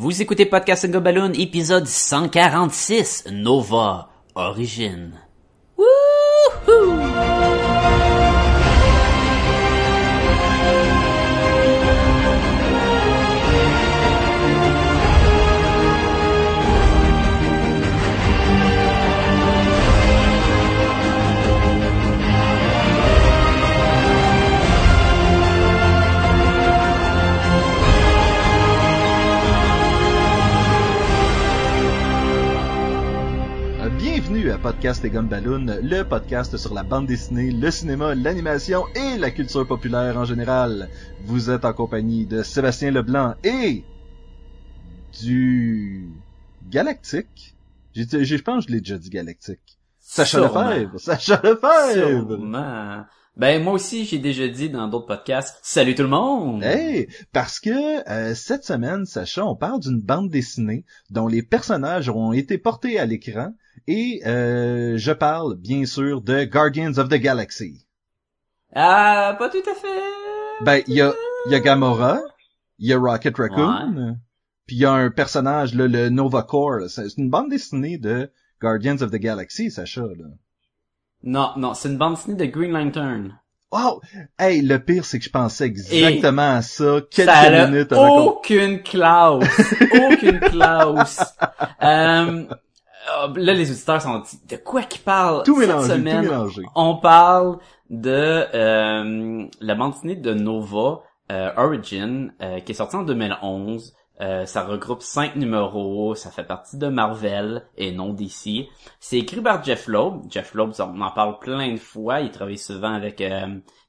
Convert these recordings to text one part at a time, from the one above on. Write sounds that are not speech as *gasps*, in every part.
Vous écoutez Podcast Go Balloon, épisode 146, Nova Origin. Wouhou! Podcast et Gumballoon, le podcast sur la bande dessinée, le cinéma, l'animation et la culture populaire en général. Vous êtes en compagnie de Sébastien Leblanc et du Galactique. Je pense que je l'ai déjà dit Galactique. Sacha Sûrement. Lefebvre! Sacha Lefebvre! Sûrement. Ben, moi aussi, j'ai déjà dit dans d'autres podcasts, salut tout le monde! Hey, parce que euh, cette semaine, Sacha, on parle d'une bande dessinée dont les personnages ont été portés à l'écran et euh, je parle bien sûr de Guardians of the Galaxy. Ah, pas tout à fait! Ben, il y a, y a Gamora, il y a Rocket Raccoon, puis il y a un personnage, là, le Nova Corps. C'est une bande dessinée de Guardians of the Galaxy, Sacha. Là. Non, non, c'est une bande dessinée de Green Lantern. Oh! Hey, le pire, c'est que je pensais exactement à ça quelques Ça a minutes avant qu'on... aucune classe. aucune classe. *laughs* Euh, euh, là, les auditeurs sont dit, de quoi qu'ils parlent Tout cette mélangé, tout semaine? mélangé. On parle de euh, la bande dessinée de Nova euh, Origin euh, qui est sortie en 2011. Euh, ça regroupe cinq numéros, ça fait partie de Marvel et non DC. C'est écrit par Jeff Loeb. Jeff Loeb, on en parle plein de fois. Il travaille souvent avec euh,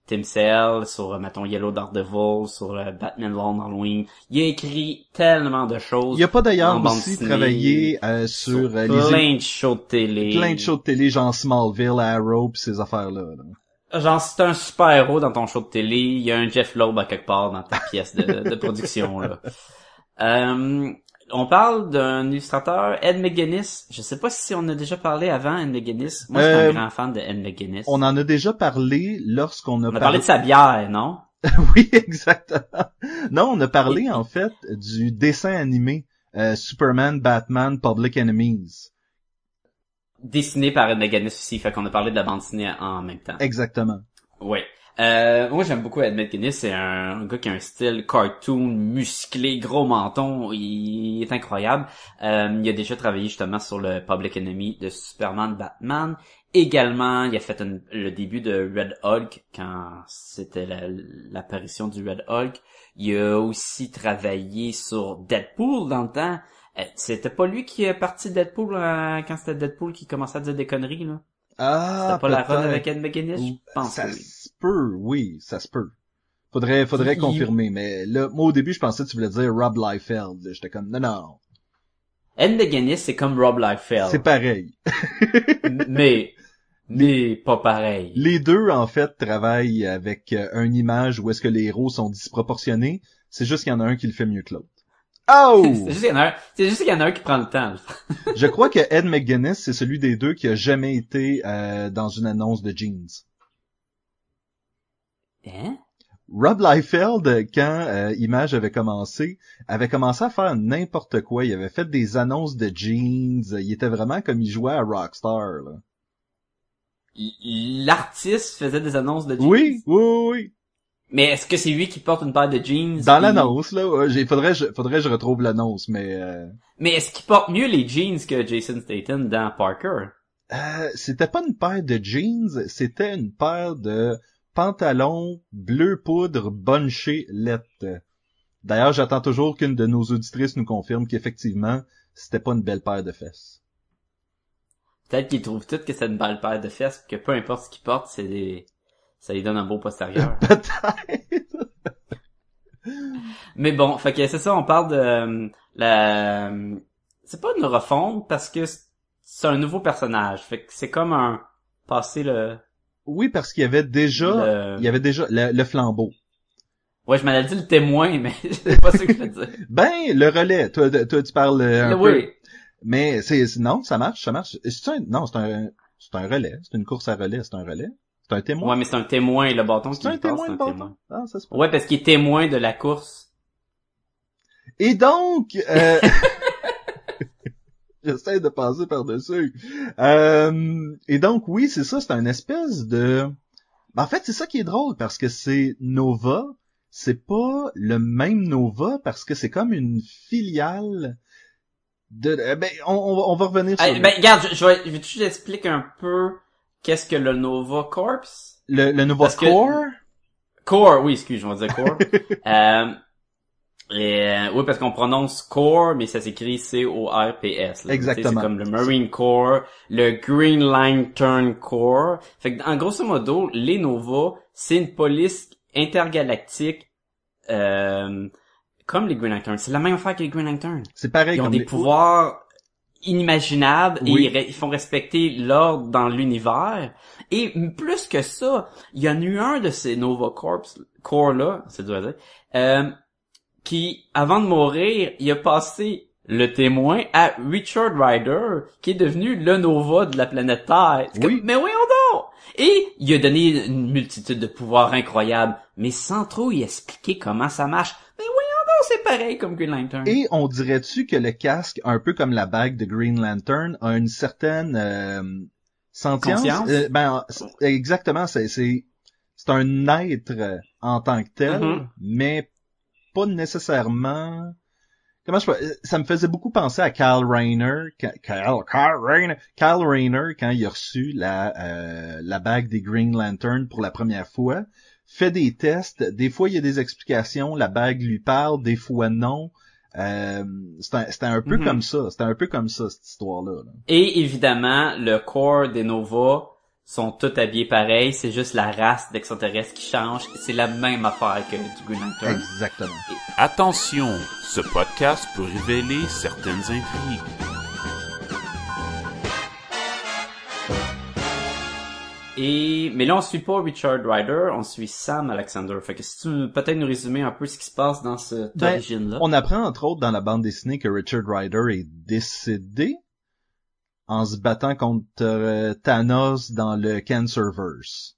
Tim Sale sur, euh, mettons, Yellow Daredevil, sur euh, Batman Long Halloween. Il a écrit tellement de choses. Il a pas d'ailleurs aussi travaillé euh, sur, euh, les plein de shows de télé. plein de shows de télé, genre Smallville, Arrow, pis ces affaires-là. là. Genre, si t'es un super-héros dans ton show de télé, il y a un Jeff Loeb à quelque part dans ta pièce de, de production, là. *laughs* Euh, on parle d'un illustrateur, Ed McGuinness. Je sais pas si on a déjà parlé avant Ed McGuinness. Moi, je suis Euh, un grand fan de Ed McGuinness. On en a déjà parlé lorsqu'on a, On a parlé de sa bière, non? *laughs* oui, exactement. Non, on a parlé en fait du dessin animé euh, Superman, Batman, Public Enemies. Dessiné par Ed McGuinness aussi, fait qu'on a parlé de la bande dessinée en même temps. Exactement. Oui. Euh, moi, j'aime beaucoup Ed McGuinness. C'est un, un gars qui a un style cartoon, musclé, gros menton. Il est incroyable. Euh, il a déjà travaillé justement sur le Public Enemy de Superman, Batman. Également, il a fait une- le début de Red Hulk quand c'était la- l'apparition du Red Hulk. Il a aussi travaillé sur Deadpool dans le temps. Euh, C'était pas lui qui est parti de Deadpool euh, quand c'était Deadpool qui commençait à dire des conneries, là? Ah, C'était pas la run avec Ed McGuinness? Je pense ça que oui. Peut, oui, ça se peut. Faudrait, faudrait Il- confirmer, mais là, moi au début, je pensais que tu voulais dire Rob Liefeld. J'étais comme, non, non, Ed McGuinness, c'est comme Rob Liefeld. c'est pareil. mais, mais pas pareil. Les deux, en fait, travaillent avec euh, une image où est-ce que les héros sont disproportionnés. C'est juste qu'il y en a un qui le fait mieux que l'autre. Oh! C'est juste qu'il y en a un, c'est juste qu'il y en a un qui prend le temps. Je crois que Ed McGuinness, c'est celui des deux qui a jamais été euh, dans une annonce de jeans. Hein? Rob Liefeld, quand euh, Image avait commencé, avait commencé à faire n'importe quoi. Il avait fait des annonces de jeans. Il était vraiment comme il jouait à Rockstar. Là. Il- L'artiste faisait des annonces de jeans? Oui, oui, oui. Mais est-ce que c'est lui qui porte une paire de jeans? Dans l'annonce, là, j'ai- faudrait, je, faudrait que je retrouve l'annonce, mais euh, Mais est-ce qu'il porte mieux les jeans que Jason Statham dans Parker? euh, c'était pas une paire de jeans, c'était une paire de pantalons bleu poudre bunché lettre. D'ailleurs, j'attends toujours qu'une de nos auditrices nous confirme qu'effectivement, c'était pas une belle paire de fesses. Peut-être qu'il trouve tout que c'est une belle paire de fesses, que peu importe ce qu'il porte, c'est des... ça lui donne un beau postérieur. *laughs* Peut-être. Mais bon, fait que c'est ça, on parle de euh, la... C'est pas une refonte parce que c'est un nouveau personnage. Fait que c'est comme un passer le... Oui, parce qu'il y avait déjà, le... il y avait déjà le, le flambeau. Ouais, je m'en ai dit le témoin, *laughs* mais c'est pas ça que je veux dire. Ben, le relais. Toi, toi tu parles euh, un Le- peu. oui. Mais c'est non, ça marche, ça marche. C'est un non, c'est un c'est un relais. C'est une course à relais. C'est un relais. C'est un témoin. Ouais, mais c'est un témoin, le bâton c'est un témoin un bâton. Ah, ça se peut. Ouais, parce qu'il est témoin de la course. Et donc, euh... *laughs* *laughs* *laughs* j'essaie de passer par-dessus. Euh... Et donc, oui, c'est ça, c'est un espèce de... Ben, en fait, c'est ça qui est drôle, parce que c'est Nova, c'est pas le même Nova, parce que c'est comme une filiale de... eh Ben, on, on va revenir sur... Hey, ben, regarde, je, je vais, je vais juste expliquer un peu qu'est-ce que le Nova Corps? Le, le Nova Parce que- Core? Core, oui, excuse, je vais dire Core. *laughs* euh, et, euh, oui, parce qu'on prononce Core, mais ça s'écrit C-O-R-P-S. là. Exactement. C'est comme le Marine Corps, le Green Lantern Corps. Fait que, en grosso modo, les Nova, c'est une police intergalactique, euh, comme les Green Lanterns. C'est la même affaire que les Green Lanterns. C'est pareil Ils ont comme des les- pouvoirs inimaginables Oui. et ils, ils font respecter l'ordre dans l'univers. Et plus que ça, il y en a eu un de ces Nova Corps, Corps là, c'est dur à dire, euh, qui, avant de mourir, il a passé le témoin à Richard Ryder, qui est devenu le Nova de la planète Terre. Oui. comme, mais voyons donc! Et il a donné une multitude de pouvoirs incroyables, mais sans trop y expliquer comment ça marche. Mais voyons donc, c'est pareil comme Green Lantern. Et on dirait-tu que le casque, un peu comme la bague de Green Lantern, a une certaine euh, sentience? Euh, ben, exactement, c'est c'est c'est un être en tant que tel, Mhm. mais pas nécessairement. Comment je peux... euh, Ça me faisait beaucoup penser à Kyle Rayner, Kyle, Kyle Rayner, Kyle Rayner quand il a reçu la euh, la bague des Green Lantern pour la première fois. Fait des tests, des fois il y a des explications, la bague lui parle, des fois non. Euh, c'était un, c'était un peu Mhm. comme ça, c'était un peu comme ça cette histoire-là. là. Et évidemment, le corps des Nova sont tous habillés pareil, c'est juste la race d'extraterrestres qui change. C'est la même affaire que du Green Lantern. Exactement. Attention, ce podcast peut révéler certaines intrigues. Et mais là on suit pas Richard Ryder, on suit Sam Alexander. Fait que si tu veux peut-être nous résumer un peu ce qui se passe dans cette Ben, origine-là. On apprend entre autres dans la bande dessinée que Richard Ryder est décédé en se battant contre euh, Thanos dans le Cancerverse.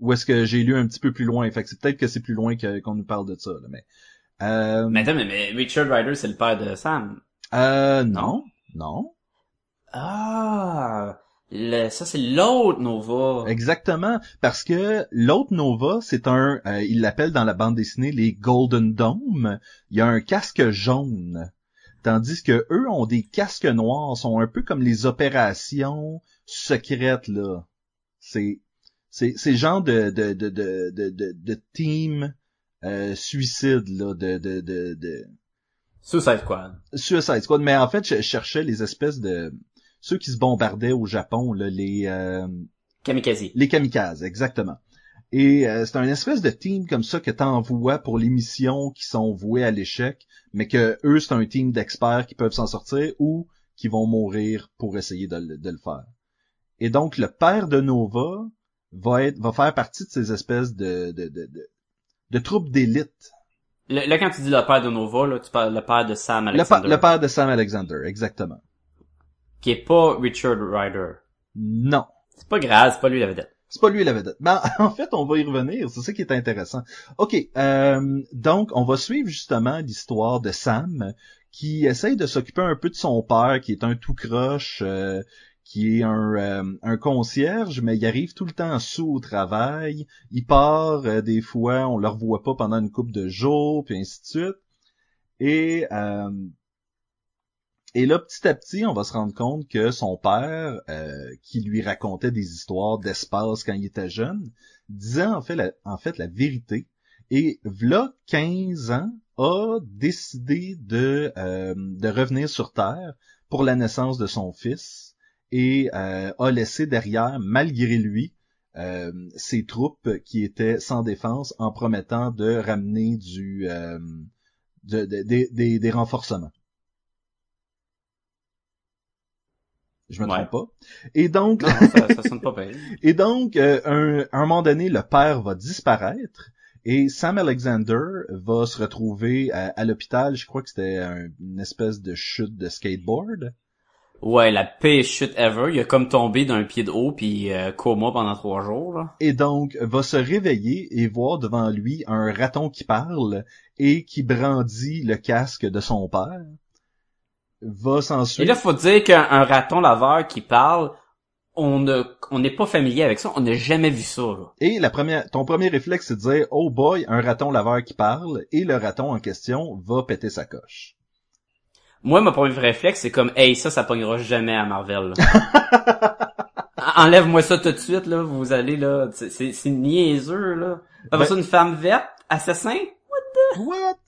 Ou est-ce que j'ai lu un petit peu plus loin? Fait que c'est peut-être que c'est plus loin qu'on nous parle de ça, là, mais... Euh, Mais attends, mais, mais Richard Ryder c'est le père de Sam. euh, non, non. Ah, le, ça c'est l'autre Nova. Exactement, parce que l'autre Nova, c'est un, euh, il l'appelle dans la bande dessinée les Golden Dome. Il y a un casque jaune, tandis que eux ont des casques noirs, sont un peu comme les opérations secrètes là. C'est, c'est, c'est genre de de de de de, de, de team euh, suicide là, de de de, de Suicide Squad. Suicide Squad. Mais en fait, je cherchais les espèces de ceux qui se bombardaient au Japon, là, les euh, Kamikaze. les kamikazes, exactement. Et euh, c'est un espèce de team comme ça que t'envoies pour les missions qui sont vouées à l'échec, mais que eux, c'est un team d'experts qui peuvent s'en sortir ou qui vont mourir pour essayer de, le- de le faire. Et donc, le père de Nova va être, va faire partie de ces espèces de, de, de, de, de troupes d'élite. Là, quand tu dis le père de Nova, là, tu parles le père de Sam Le, Alexander. le père de Sam Alexander, exactement. Qui est pas Richard Ryder. Non. C'est pas grave, c'est pas lui la vedette. C'est pas lui la vedette. Ben, *laughs* en fait, on va y revenir. C'est ça qui est intéressant. OK. euh, donc, on va suivre justement l'histoire de Sam qui essaye de s'occuper un peu de son père, qui est un tout croche, euh, qui est un, euh, un concierge, mais il arrive tout le temps sous au travail. Il part euh, des fois, on le revoit pas pendant une couple de jours, puis ainsi de suite. Et euh, et là, petit à petit, on va se rendre compte que son père, euh, qui lui racontait des histoires d'espace quand il était jeune, disait en fait la, en fait la vérité. Et v'là 15 ans, a décidé de, euh, de revenir sur Terre pour la naissance de son fils et euh, a laissé derrière, malgré lui, ses troupes qui étaient sans défense en promettant de ramener du de- de- des- des- des renforcements. Je me Ouais. trompe pas. Et donc, Non, ça, ça sonne pas pareil. *laughs* et donc, euh, un, un moment donné, le père va disparaître et Sam Alexander va se retrouver à, à l'hôpital. Je crois que c'était un- une espèce de chute de skateboard. Ouais, la pire chute ever. Il a comme tombé d'un pied de haut puis euh, coma pendant trois jours. Là. Et donc, va se réveiller et voir devant lui un raton qui parle et qui brandit le casque de son père. Va Et là, faut dire qu'un un raton laveur qui parle, on ne, on n'est pas familier avec ça. On n'a jamais vu ça. Là. Et la première, ton premier réflexe, c'est de dire, oh boy, un raton laveur qui parle, et le raton en question va péter sa coche. Moi, mon premier réflexe, c'est comme, hey, ça, ça pognera jamais à Marvel. *laughs* Enlève-moi ça tout de suite, là. Vous allez, là. c'est- niaiseux, là. Après Ben- ça, une femme verte, assassin? What? Tu sais,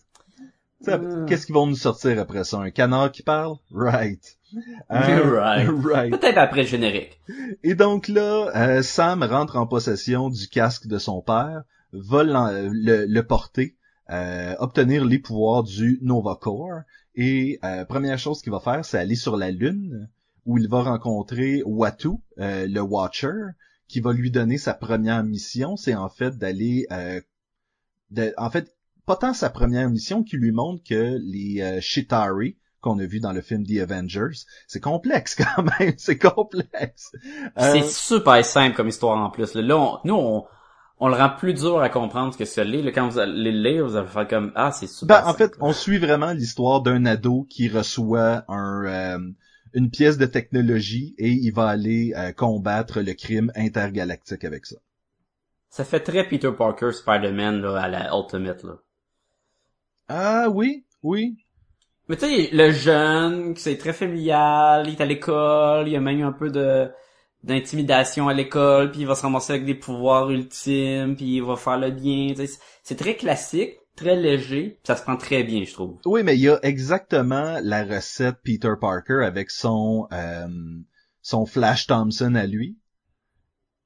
Hmm. Qu'est-ce qu'ils vont nous sortir après ça? Un canard qui parle? Right. *laughs* Right. *laughs* right. Peut-être après le générique. Et donc là, euh, Sam rentre en possession du casque de son père, va le, le porter, euh, obtenir les pouvoirs du Nova Corps, et euh, première chose qu'il va faire, c'est aller sur la Lune, où il va rencontrer Watu, le Watcher, qui va lui donner sa première mission, c'est en fait d'aller, euh, de- en fait, pas tant sa première mission qui lui montre que les euh, Chitari, qu'on a vu dans le film The Avengers, c'est complexe *laughs* quand même, c'est complexe. Euh, C'est super simple comme histoire en plus. là. On- nous, on, on le rend plus dur à comprendre que ce. Là, Quand vous allez le lire, vous allez faire comme, ah, c'est super Ben, en fait, on suit vraiment l'histoire d'un ado qui reçoit un, euh, une pièce de technologie et il va aller euh, combattre le crime intergalactique avec ça. Ça fait très Peter Parker Spider-Man, là, à la Ultimate, là. Ah oui, oui. Mais tu sais, le jeune, c'est très familial, il est à l'école, il y a même un peu de d'intimidation à l'école, puis il va se ramasser avec des pouvoirs ultimes, puis il va faire le bien. C'est très classique, très léger, ça se prend très bien, je trouve. Oui, mais il y a exactement la recette Peter Parker avec son euh, son Flash Thompson à lui.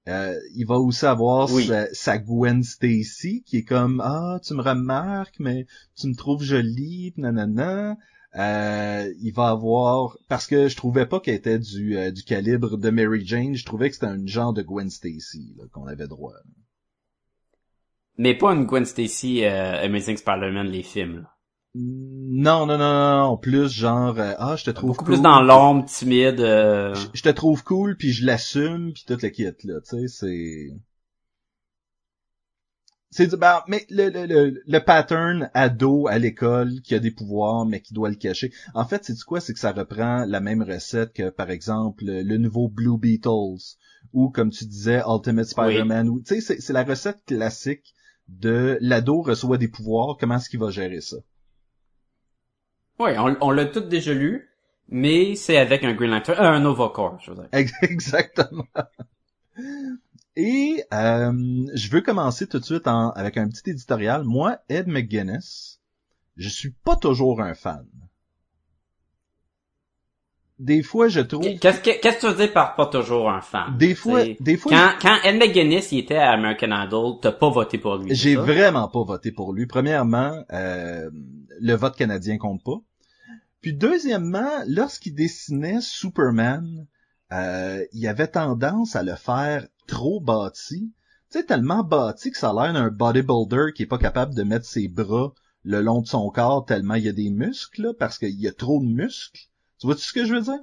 Euh, il va aussi avoir Oui. sa, sa Gwen Stacy qui est comme ah tu me remarques mais tu me trouves jolie nanana. Euh, il va avoir parce que je trouvais pas qu'elle était du euh, du calibre de Mary Jane, je trouvais que c'était un genre de Gwen Stacy qu'on avait droit. Mais pas une Gwen Stacy euh, Amazing Spider-Man, les films. là. Non non non non, plus genre euh, ah je te trouve Beaucoup cool. plus dans l'ombre, timide. euh, je, je te trouve cool puis je l'assume puis toute la kit là tu sais c'est c'est du- ben, mais le, le, le, le pattern ado à l'école qui a des pouvoirs mais qui doit le cacher en fait c'est quoi? C'est que ça reprend la même recette que par exemple le nouveau Blue Beetles ou comme tu disais Ultimate Spider-Man ou tu sais c'est c'est la recette classique de l'ado reçoit des pouvoirs comment est-ce qu'il va gérer ça? Ouais, on, l'a tout déjà lu, mais c'est avec un Green Lantern, euh, un Nova je veux dire. Ex- *laughs* Exactement. Et euh, je veux commencer tout de suite en- avec un petit éditorial. Moi, Ed McGuinness, je suis pas toujours un fan. Des fois, je trouve... Qu'est-ce que, qu'est-ce que tu veux dire par pas toujours un fan? Des fois, T'sais, des fois, Quand, quand Ed McGuinness, il était à American Idol, t'as pas voté pour lui. j'ai vraiment pas voté pour lui. Premièrement, euh, le vote canadien compte pas. Puis deuxièmement, lorsqu'il dessinait Superman, euh, il avait tendance à le faire trop bâti. Tu sais, tellement bâti que ça a l'air d'un bodybuilder qui est pas capable de mettre ses bras le long de son corps tellement il y a des muscles, là, parce qu'il y a trop de muscles. Tu vois-tu ce que je veux dire?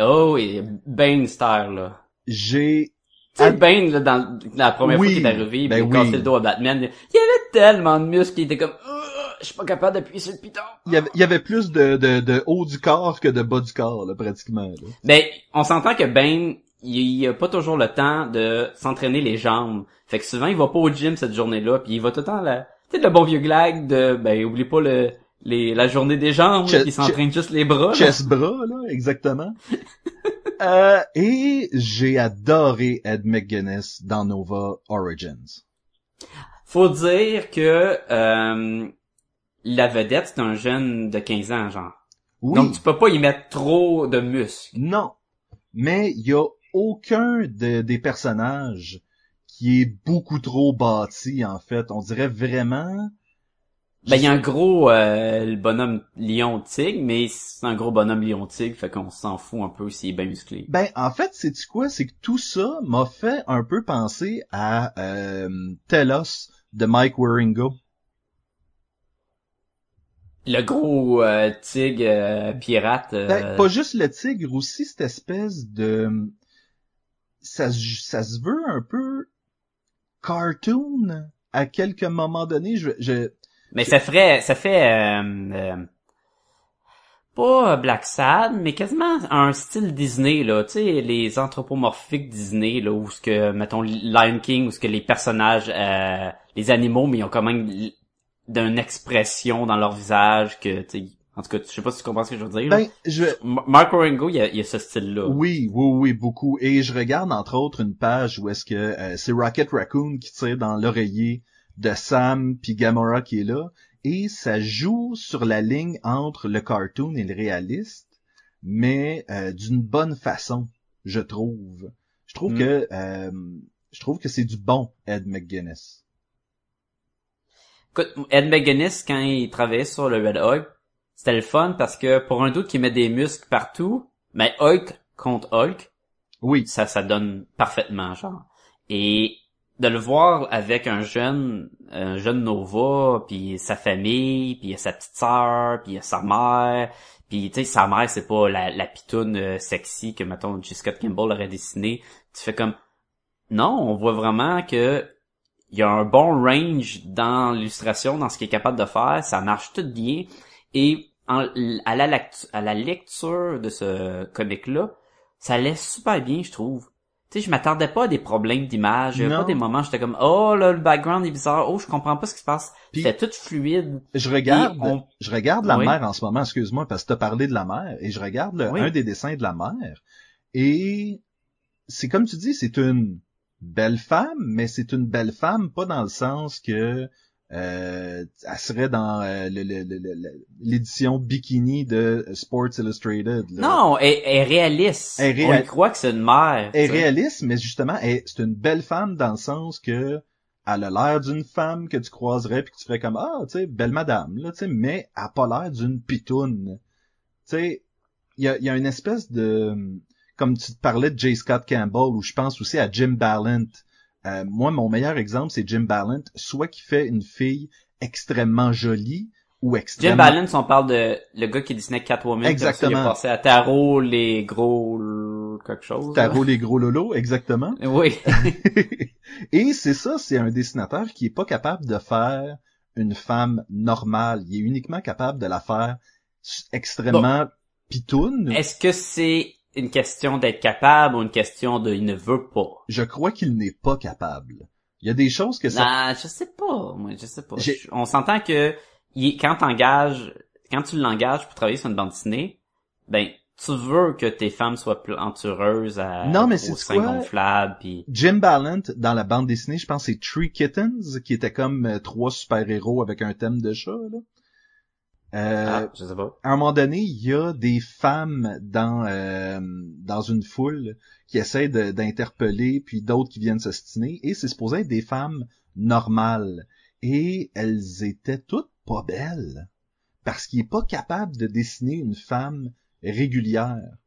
Oh oui, Bane style, là. J'ai... Tu sais. Bane, là, dans, dans la première Oui, fois qu'il est arrivé, ben il a oui. cassé le dos à Batman, il y avait tellement de muscles qu'il était comme, je suis pas capable d'appuyer sur le piton. Il y avait, il y avait plus de, de, de haut du corps que de bas du corps, là, pratiquement. Là. Ben, on s'entend que Bane, il, il a pas toujours le temps de s'entraîner les jambes. Fait que souvent, il va pas au gym cette journée-là, puis il va tout le temps là. Tu sais, le bon vieux glag de, ben, oublie pas le, les, la journée des jambes, Che- là, il s'entraîne juste les bras. chest bras, là, exactement. *laughs* euh, et j'ai adoré Ed McGuinness dans Nova Origins. Faut dire que, euh, la vedette, c'est un jeune de 15 ans, genre. Oui, Donc, tu peux pas y mettre trop de muscles. non, mais il y a aucun de- des personnages qui est beaucoup trop bâti, en fait. On dirait vraiment... Ben, il y a un gros euh, le bonhomme lion tigre, mais c'est un gros bonhomme lion tigre, fait qu'on s'en fout un peu s'il est bien musclé. Ben, en fait, c'est quoi? C'est que tout ça m'a fait un peu penser à euh, Telos de Mike Waringo. Le gros euh, tigre euh, pirate. euh, Ben, pas juste le tigre, aussi cette espèce de... Ça, se- ça se veut un peu cartoon à quelques moments donnés. Je, je, Mais ça ferait, ça fait euh, euh, pas Black Sad, mais quasiment un style Disney là, tu sais les anthropomorphiques Disney là où ce que mettons Lion King où ce que les personnages euh, les animaux mais ils ont quand même d'une expression dans leur visage que tu sais en tout cas, je sais pas si tu comprends ce que je veux dire. ben, je, M- Marco Ringo, il y a, il y a ce style-là. Oui, oui, oui, beaucoup. Et je regarde entre autres une page où est-ce que euh, c'est Rocket Raccoon qui tire dans l'oreiller de Sam puis Gamora qui est là, et ça joue sur la ligne entre le cartoon et le réaliste, mais euh, d'une bonne façon, je trouve. Je trouve Mm. que euh, je trouve que c'est du bon Ed McGuinness. Écoute, Ed McGuinness, quand il travaillait sur le Red Hulk, c'était le fun parce que pour un doute qui met des muscles partout, mais Hulk contre Hulk, Oui, ça, ça donne parfaitement, genre. Et de le voir avec un jeune, un jeune Nova, puis sa famille, puis sa petite sœur, puis sa mère, puis tu sais, sa mère, c'est pas la, pitoune euh, sexy que, mettons, J. Scott Campbell aurait dessiné. Tu fais comme, non, on voit vraiment que il y a un bon range dans l'illustration, dans ce qu'il est capable de faire, ça marche tout bien. Et à, la, à la lecture de ce comic-là, ça laisse super bien, je trouve. Tu sais, je m'attendais pas à des problèmes d'image. Pas des moments où j'étais comme, oh là, le background est bizarre. Oh, je comprends pas ce qui se passe. Puis- C'était tout fluide. je regarde, on- je regarde la Oui. mer en ce moment, excuse-moi, parce que t'as parlé de la mer, et je regarde le- Oui. un des dessins de la mer, et c'est comme tu dis, c'est une belle femme, mais c'est une belle femme pas dans le sens que elle serait dans euh, l'édition bikini de Sports Illustrated. là. Non, elle, elle est réaliste. Elle On y croit que c'est une mère. Elle est réaliste, mais justement, c'est une belle femme dans le sens que elle a l'air d'une femme que tu croiserais puis que tu ferais comme ah, tu sais, belle madame là, tu sais, mais elle a pas l'air d'une pitoune. Tu sais, il y a, y a une espèce de comme tu te parlais de J. Scott Campbell ou je pense aussi à Jim Ballant. Euh, moi, mon meilleur exemple, c'est Jim Ballant, soit qui fait une fille extrêmement jolie ou Jim extrêmement Balance, on parle de le gars qui dessinait Catwoman. Exactement. est passé à Tarot, les gros, quelque chose. Tarot les gros lolos, exactement. Oui. *laughs* Et c'est ça, c'est un dessinateur qui est pas capable de faire une femme normale. Il est uniquement capable de la faire extrêmement pitoune. Est-ce que c'est une question d'être capable ou une question de il ne veut pas? Je crois qu'il n'est pas capable. Il y a des choses que ça... Nah, je sais pas. Moi, je sais pas. J'ai- On s'entend que quand t'engages, quand tu l'engages pour travailler sur une bande dessinée, ben tu veux que tes femmes soient plantureuses à Non, mais c'est quoi? puis Jim Ballant, dans la bande dessinée, je pense que c'est Tree Kittens, qui était comme euh, trois super-héros avec un thème de chat. Là. Euh, ah, je sais pas. à un moment donné, il y a des femmes dans euh, dans une foule qui essaient d'interpeller, puis d'autres qui viennent s'ostiner, et c'est supposé être des femmes normales. Et elles étaient toutes pas belles, parce qu'il est pas capable de dessiner une femme régulière.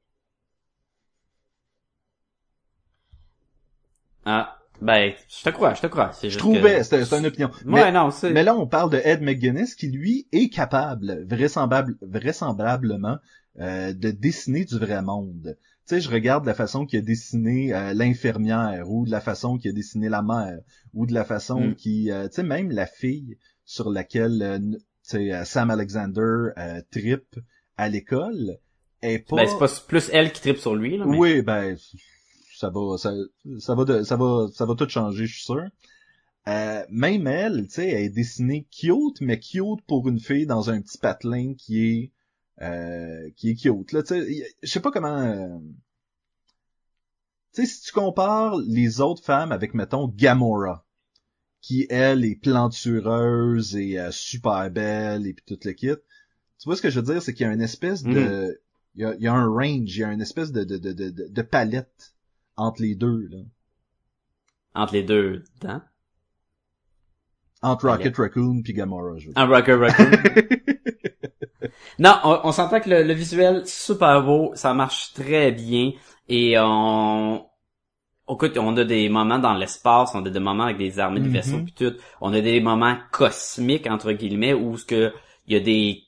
Ah, ben je te crois, je te crois. C'est Je trouvais, que- c'était c'était une opinion. Ouais, Mais, non, c'est mais là, on parle de Ed McGuinness, qui lui est capable, vraisemblable, vraisemblablement, euh, de dessiner du vrai monde. Tu sais, je regarde la façon qu'il a dessiné euh, l'infirmière, ou de la façon qu'il a dessiné la mère, ou de la façon Mm. qui, euh, tu sais, même la fille sur laquelle, euh, n- tu sais, euh, Sam Alexander euh, tripe à l'école, est pas... ben c'est pas plus elle qui tripe sur lui là, mais... Oui, ben ça va, ça, ça va, de- ça va, ça va tout changer, je suis sûr. Euh, même elle, tu sais, elle est dessinée cute, mais cute pour une fille dans un petit patelin qui est, euh, qui est cute. Là, tu sais, je sais pas comment. euh, Tu sais, si tu compares les autres femmes avec, mettons, Gamora, qui elle est plantureuse et euh, super belle et puis tout le kit. Tu vois ce que je veux dire, c'est qu'il y a une espèce de, il y a, il y a un range, il y a une espèce de, de, de- de palette entre les deux, là. Entre les deux dents? Entre Rocket Raccoon puis Gamora, je veux dire. Un Rocker Raccoon. *laughs* non, on, on s'entend que le, le visuel super beau, ça marche très bien et on écoute, on a des moments dans l'espace, on a des moments avec des armées de Mhm. vaisseaux puis tout, on a des moments cosmiques entre guillemets où ce que il y a des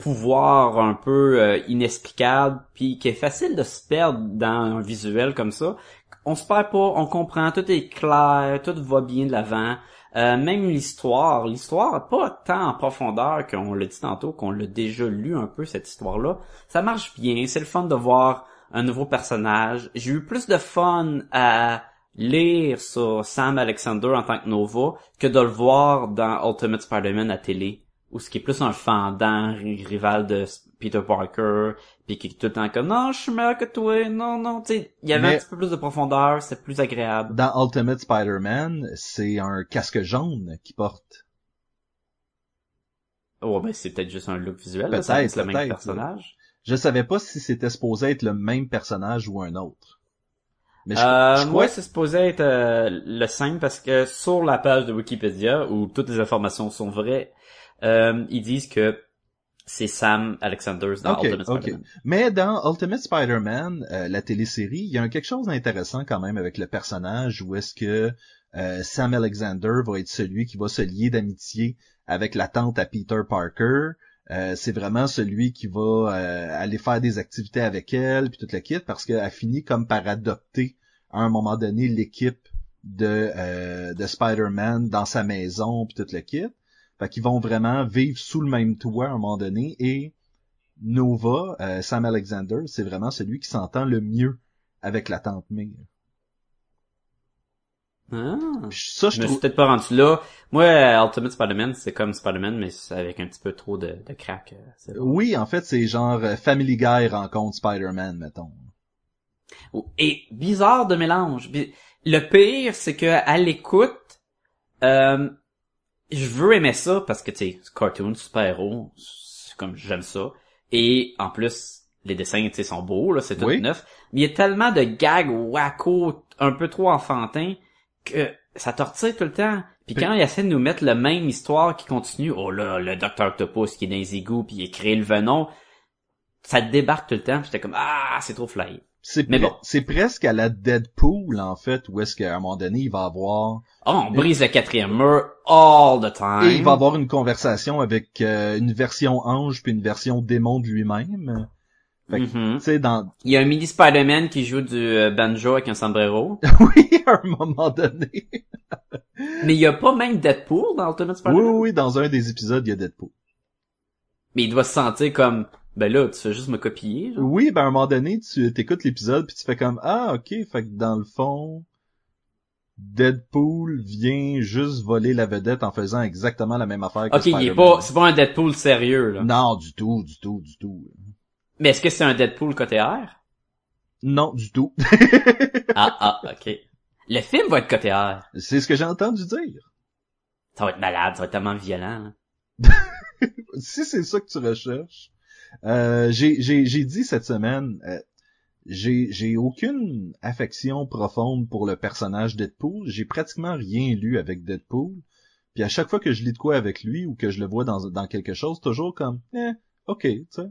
pouvoir un peu euh, inexplicable, puis qui est facile de se perdre dans un visuel comme ça. On se perd pas, on comprend, tout est clair, tout va bien de l'avant. Euh, même l'histoire, l'histoire pas tant en profondeur qu'on l'a dit tantôt, qu'on l'a déjà lu un peu cette histoire-là. Ça marche bien, c'est le fun de voir un nouveau personnage. J'ai eu plus de fun à lire sur Sam Alexander en tant que Nova que de le voir dans Ultimate Spider-Man à télé ou ce qui est plus un fendant rival de Peter Parker puis qui est tout le temps comme non je suis meilleur que toi non non tu sais il y avait Mais- un petit peu plus de profondeur c'est plus agréable Dans Ultimate Spider-Man, c'est un casque jaune qu'il porte. oh ben c'est peut-être juste un look visuel Peut-être, reste le même personnage Je savais pas si c'était supposé être le même personnage ou un autre. Mais je, euh, je moi crois c'est supposé être euh, le simple parce que sur la page de Wikipédia où toutes les informations sont vraies euh, ils disent que c'est Sam Alexander dans Ultimate. Spider-Man Mais dans Ultimate Spider-Man, euh, la télésérie, il y a quelque chose d'intéressant quand même avec le personnage où est-ce que euh, Sam Alexander va être celui qui va se lier d'amitié avec la tante à Peter Parker. Euh, c'est vraiment celui qui va euh, aller faire des activités avec elle puis toute la kit parce qu'elle finit comme par adopter à un moment donné l'équipe de euh, de Spider-Man dans sa maison puis toute le kit. Fait qu'ils vont vraiment vivre sous le même toit à un moment donné et Nova, euh, Sam Alexander, c'est vraiment celui qui s'entend le mieux avec la tante May. ah. Ça, je Je me suis peut-être pas rendu là. Moi, euh, Ultimate Spider-Man, c'est comme Spider-Man, mais c'est avec un petit peu trop de, de crack. euh. Oui, en fait, c'est genre Family Guy rencontre Spider-Man, mettons. Et bizarre de mélange. Le pire, c'est que à l'écoute, euh, je veux aimer ça parce que, tu sais, c'est cartoon, super-héros, c'est comme j'aime ça. Et en plus, les dessins, tu sais, sont beaux, là, c'est tout Oui. neuf. Mais il y a tellement de gags wacko, un peu trop enfantins, que ça tortille tout le temps. Puis Puis- quand ils essaient de nous mettre la même histoire qui continue, oh là, le Dr Octopus qui est dans les égouts puis il crée le venom, ça débarque tout le temps. J'étais comme, ah, c'est trop fly. C'est Mais pre- bon. c'est presque à la Deadpool, en fait, où est-ce qu'à un moment donné, il va avoir, Oh, on brise le quatrième mur all the time. et il va avoir une conversation avec euh, une version ange puis une version démon de lui-même. Fait que. Tu sais, dans, Il y a un mini Spider-Man qui joue du euh, banjo avec un sombrero. *laughs* oui, à un moment donné. *laughs* mais il y a pas même Deadpool dans Ultimate Spider-Man? oui, oui, dans un des épisodes, il y a Deadpool. Mais il doit se sentir comme, ben là, tu fais juste me copier. genre. Oui, ben à un moment donné, tu écoutes l'épisode puis tu fais comme ah ok, fait que dans le fond, Deadpool vient juste voler la vedette en faisant exactement la même affaire que Ok, il est pas, c'est pas un Deadpool sérieux, là. Non, du tout, du tout, du tout. Mais est-ce que c'est un Deadpool côté R? Non, du tout. *laughs* Ah, ah, ok. Le film va être côté R. C'est ce que j'ai entendu dire. Ça va être malade, ça va être tellement violent. là. *laughs* Si c'est ça que tu recherches, euh, j'ai dit cette semaine, euh, j'ai j'ai aucune affection profonde pour le personnage Deadpool. J'ai pratiquement rien lu avec Deadpool. Puis à chaque fois que je lis de quoi avec lui ou que je le vois dans dans quelque chose, toujours comme eh, ok, tu sais.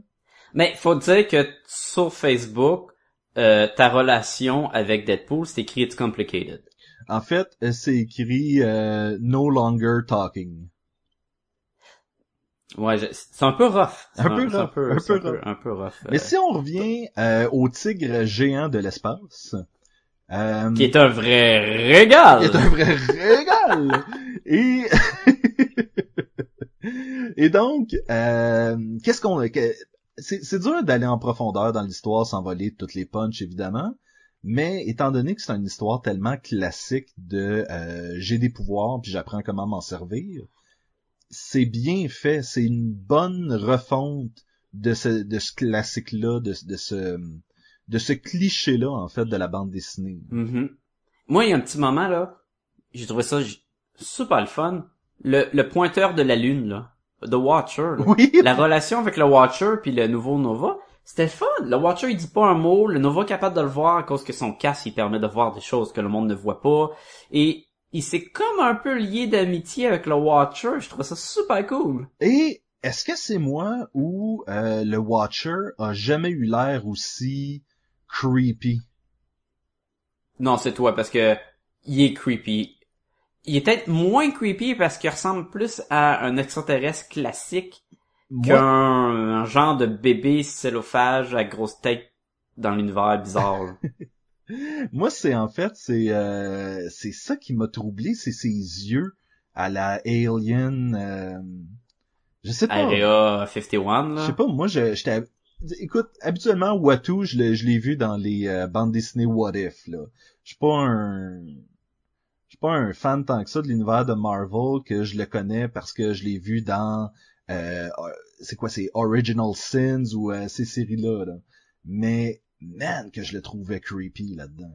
Mais faut dire que sur Facebook, euh, ta relation avec Deadpool, c'est écrit It's Complicated. En fait, euh, c'est écrit euh, no longer talking. Ouais, je- c'est un peu rough. Un peu rough, un peu rough. un peu rough. Mais euh, si on revient euh, au tigre géant de l'espace, euh, Qui est un vrai régal. qui est un vrai régal. Et *laughs* et donc, euh, qu'est-ce qu'on c'est dur d'aller en profondeur dans l'histoire sans voler toutes les punches évidemment, mais étant donné que c'est une histoire tellement classique de euh, j'ai des pouvoirs puis j'apprends comment m'en servir, c'est bien fait, c'est une bonne refonte de ce de ce classique là, de, de ce de ce cliché là en fait de la bande dessinée. Mhm. Moi, il y a un petit moment, là, j'ai trouvé ça super le fun. Le, le pointeur de la lune, là. The Watcher, là. Oui, La relation avec le Watcher puis le nouveau Nova, c'était fun. Le Watcher, il dit pas un mot. Le Nova est capable de le voir à cause que son casque, il permet de voir des choses que le monde ne voit pas. Et il s'est comme un peu lié d'amitié avec le Watcher. Je trouve ça super cool. Et est-ce que c'est moi ou euh, le Watcher a jamais eu l'air aussi creepy? Non, c'est toi, parce que il est creepy. Il est peut-être moins creepy parce qu'il ressemble plus à un extraterrestre classique qu'un un genre de bébé cellophage à grosse tête dans l'univers bizarre. *laughs* *laughs* moi c'est en fait c'est euh, c'est ça qui m'a troublé, c'est ses yeux à la Alien. euh, je sais pas. Area 51, Je sais pas, moi, je- j'étais... Écoute, habituellement, Watu, je l'ai, vu dans les euh, bandes dessinées What If, là. Je suis pas un... Je suis pas un fan tant que ça de l'univers de Marvel, que je le connais parce que je l'ai vu dans... euh, c'est quoi, c'est Original Sins ou ces séries-là, là. Mais, man, que je le trouvais creepy là-dedans.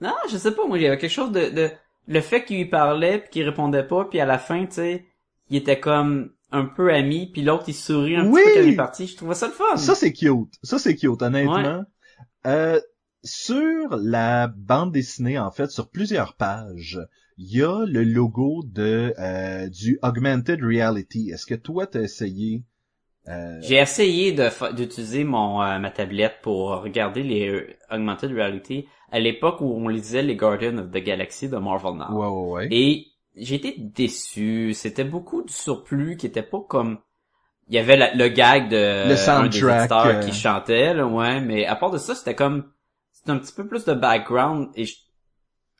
Non, je sais pas, moi, il y avait quelque chose de, de, le fait qu'il lui parlait puis qu'il répondait pas puis à la fin, tu sais, il était comme un peu ami puis l'autre il sourit un Oui! petit peu quand il est parti. Je trouvais ça le fun. Ça, c'est cute. Ça, c'est cute, honnêtement. Euh, sur la bande dessinée, en fait, sur plusieurs pages, il y a le logo de euh, du Augmented Reality. Est-ce que toi, t'as essayé... euh, J'ai essayé d'utiliser mon euh, ma tablette pour regarder les euh, augmented reality à l'époque où on lisait les Guardians of the Galaxy de Marvel Now. Ouais, ouais, ouais. Et été déçu. C'était beaucoup de surplus qui était pas comme il y avait la- le gag de Le un des soundtrack, éditeurs euh. qui chantait là, ouais, mais à part de ça, c'était comme c'était un petit peu plus de background et je-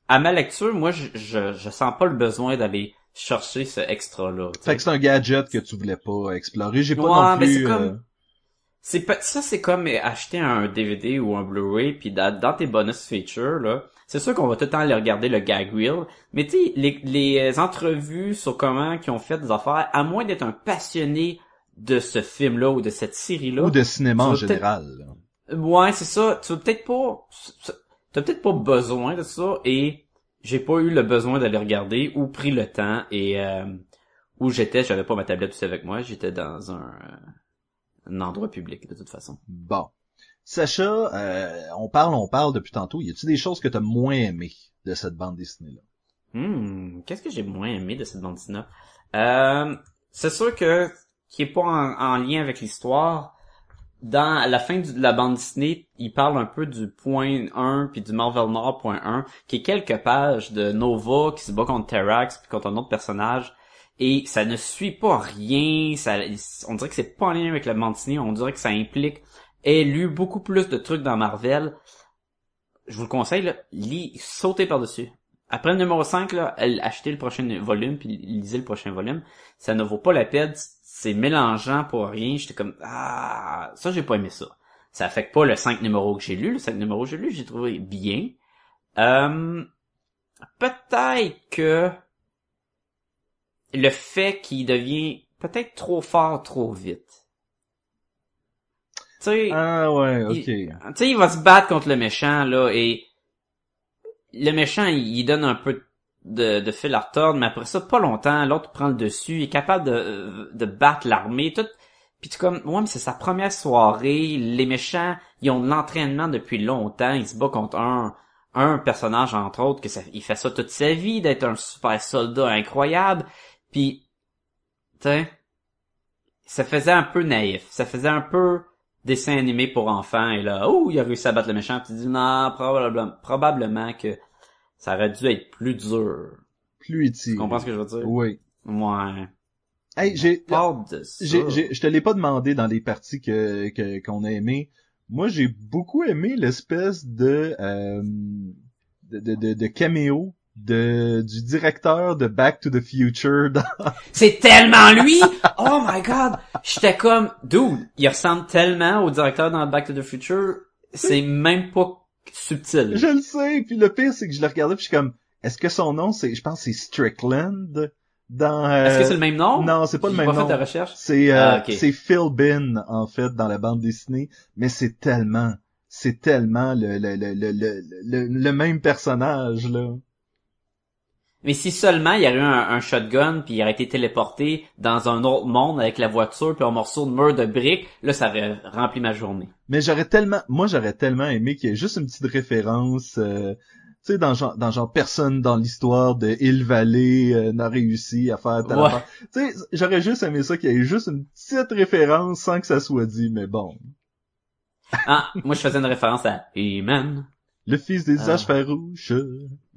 à ma lecture, moi je, je je sens pas le besoin d'aller chercher ce extra là. Fait que c'est un gadget que tu voulais pas explorer. J'ai pas Ouais, non mais plus... c'est comme- euh, pas, ça c'est comme acheter un DVD ou un Blu-ray puis dans, tes bonus features là, c'est sûr qu'on va tout le temps aller regarder le gag reel, mais tu sais les, les entrevues sur comment qui ont fait des affaires, à moins d'être un passionné de ce film là ou de cette série là, Ou de cinéma en général. ouais c'est ça, tu vas peut-être pas, t'as peut-être pas besoin de ça et j'ai pas eu le besoin d'aller regarder ou pris le temps et euh, où j'étais, j'avais pas ma tablette aussi avec moi, j'étais dans un, un endroit public de toute façon. Bon. Sacha, euh, on parle, on parle depuis tantôt. Y a-tu des choses que t'as moins aimées de cette bande dessinée-là? Hmm, qu'est-ce que j'ai moins aimé de cette bande dessinée euh, C'est sûr que qui est pas en, en lien avec l'histoire. Dans la fin de la bande dessinée, il parle un peu du point 1 puis du Marvel Nord point 1, qui est quelques pages de Nova qui se bat contre Terrax puis contre un autre personnage. Et ça ne suit pas rien, on dirait que c'est pas en lien avec la bande dessinée, on dirait que ça implique ait lu beaucoup plus de trucs dans Marvel. Je vous le conseille, là, lis, sautez par-dessus. Après le numéro 5, là, elle- achetez le prochain volume, puis lisez le prochain volume. Ça ne vaut pas la peine, c'est mélangeant pour rien. J'étais comme, ah, ça j'ai pas aimé ça. Ça affecte pas le 5 numéros que j'ai lu. Le 5 numéros que j'ai lu, j'ai trouvé bien. Euh, peut-être que le fait qu'il devient peut-être trop fort trop vite. Tu sais, Ah ouais, ok. tu sais, il va se battre contre le méchant, là, et le méchant, il, il donne un peu de, de fil à mais après ça, pas longtemps, l'autre prend le dessus, il est capable de, de battre l'armée, tout. Puis tu comme, ouais, mais c'est sa première soirée, les méchants, ils ont de l'entraînement depuis longtemps, il se bat contre un, un personnage, entre autres, que ça, il fait ça toute sa vie, d'être un super soldat incroyable, puis, tu ça faisait un peu naïf, ça faisait un peu dessin animé pour enfants, et là, oh, il a réussi à battre le méchant, puis tu dis, non, probablement, probablement que ça aurait dû être plus dur. Plus étiré. Tu comprends ce que je veux dire? Oui. Ouais. Hey, j'ai, Pas de ça. j'ai, j'ai- je te l'ai pas demandé dans les parties que, que, qu'on a aimé. Moi, j'ai beaucoup aimé l'espèce de, euh, de, de, de, de caméo de, du directeur de Back to the Future dans, *laughs* C'est tellement lui! Oh my god! J'étais comme, dude, il ressemble tellement au directeur dans Back to the Future, c'est même pas subtil. Je le sais, puis le pire, c'est que je le regardais, puis je suis comme, est-ce que son nom, c'est, je pense, que c'est Strickland dans... euh, Est-ce que c'est le même nom? Non, c'est pas le même pas nom. fait de recherche. C'est euh, Ah, c'est Phil Bin en fait dans la bande dessinée, mais c'est tellement, c'est tellement le le, le, le, le, le, le même personnage là. Mais si seulement il y aurait eu un, un shotgun puis il aurait été téléporté dans un autre monde avec la voiture puis un morceau de mur de briques, là ça aurait rempli ma journée. Mais j'aurais tellement, moi j'aurais tellement aimé qu'il y ait juste une petite référence. euh, tu sais, dans genre, dans genre personne dans l'histoire de Hill Valley euh, n'a réussi à faire telle Ouais. Tu sais, j'aurais juste aimé ça qu'il y ait juste une petite référence sans que ça soit dit, mais bon. Ah, moi je faisais une référence à He-Man. Le fils des Ah. âges farouches.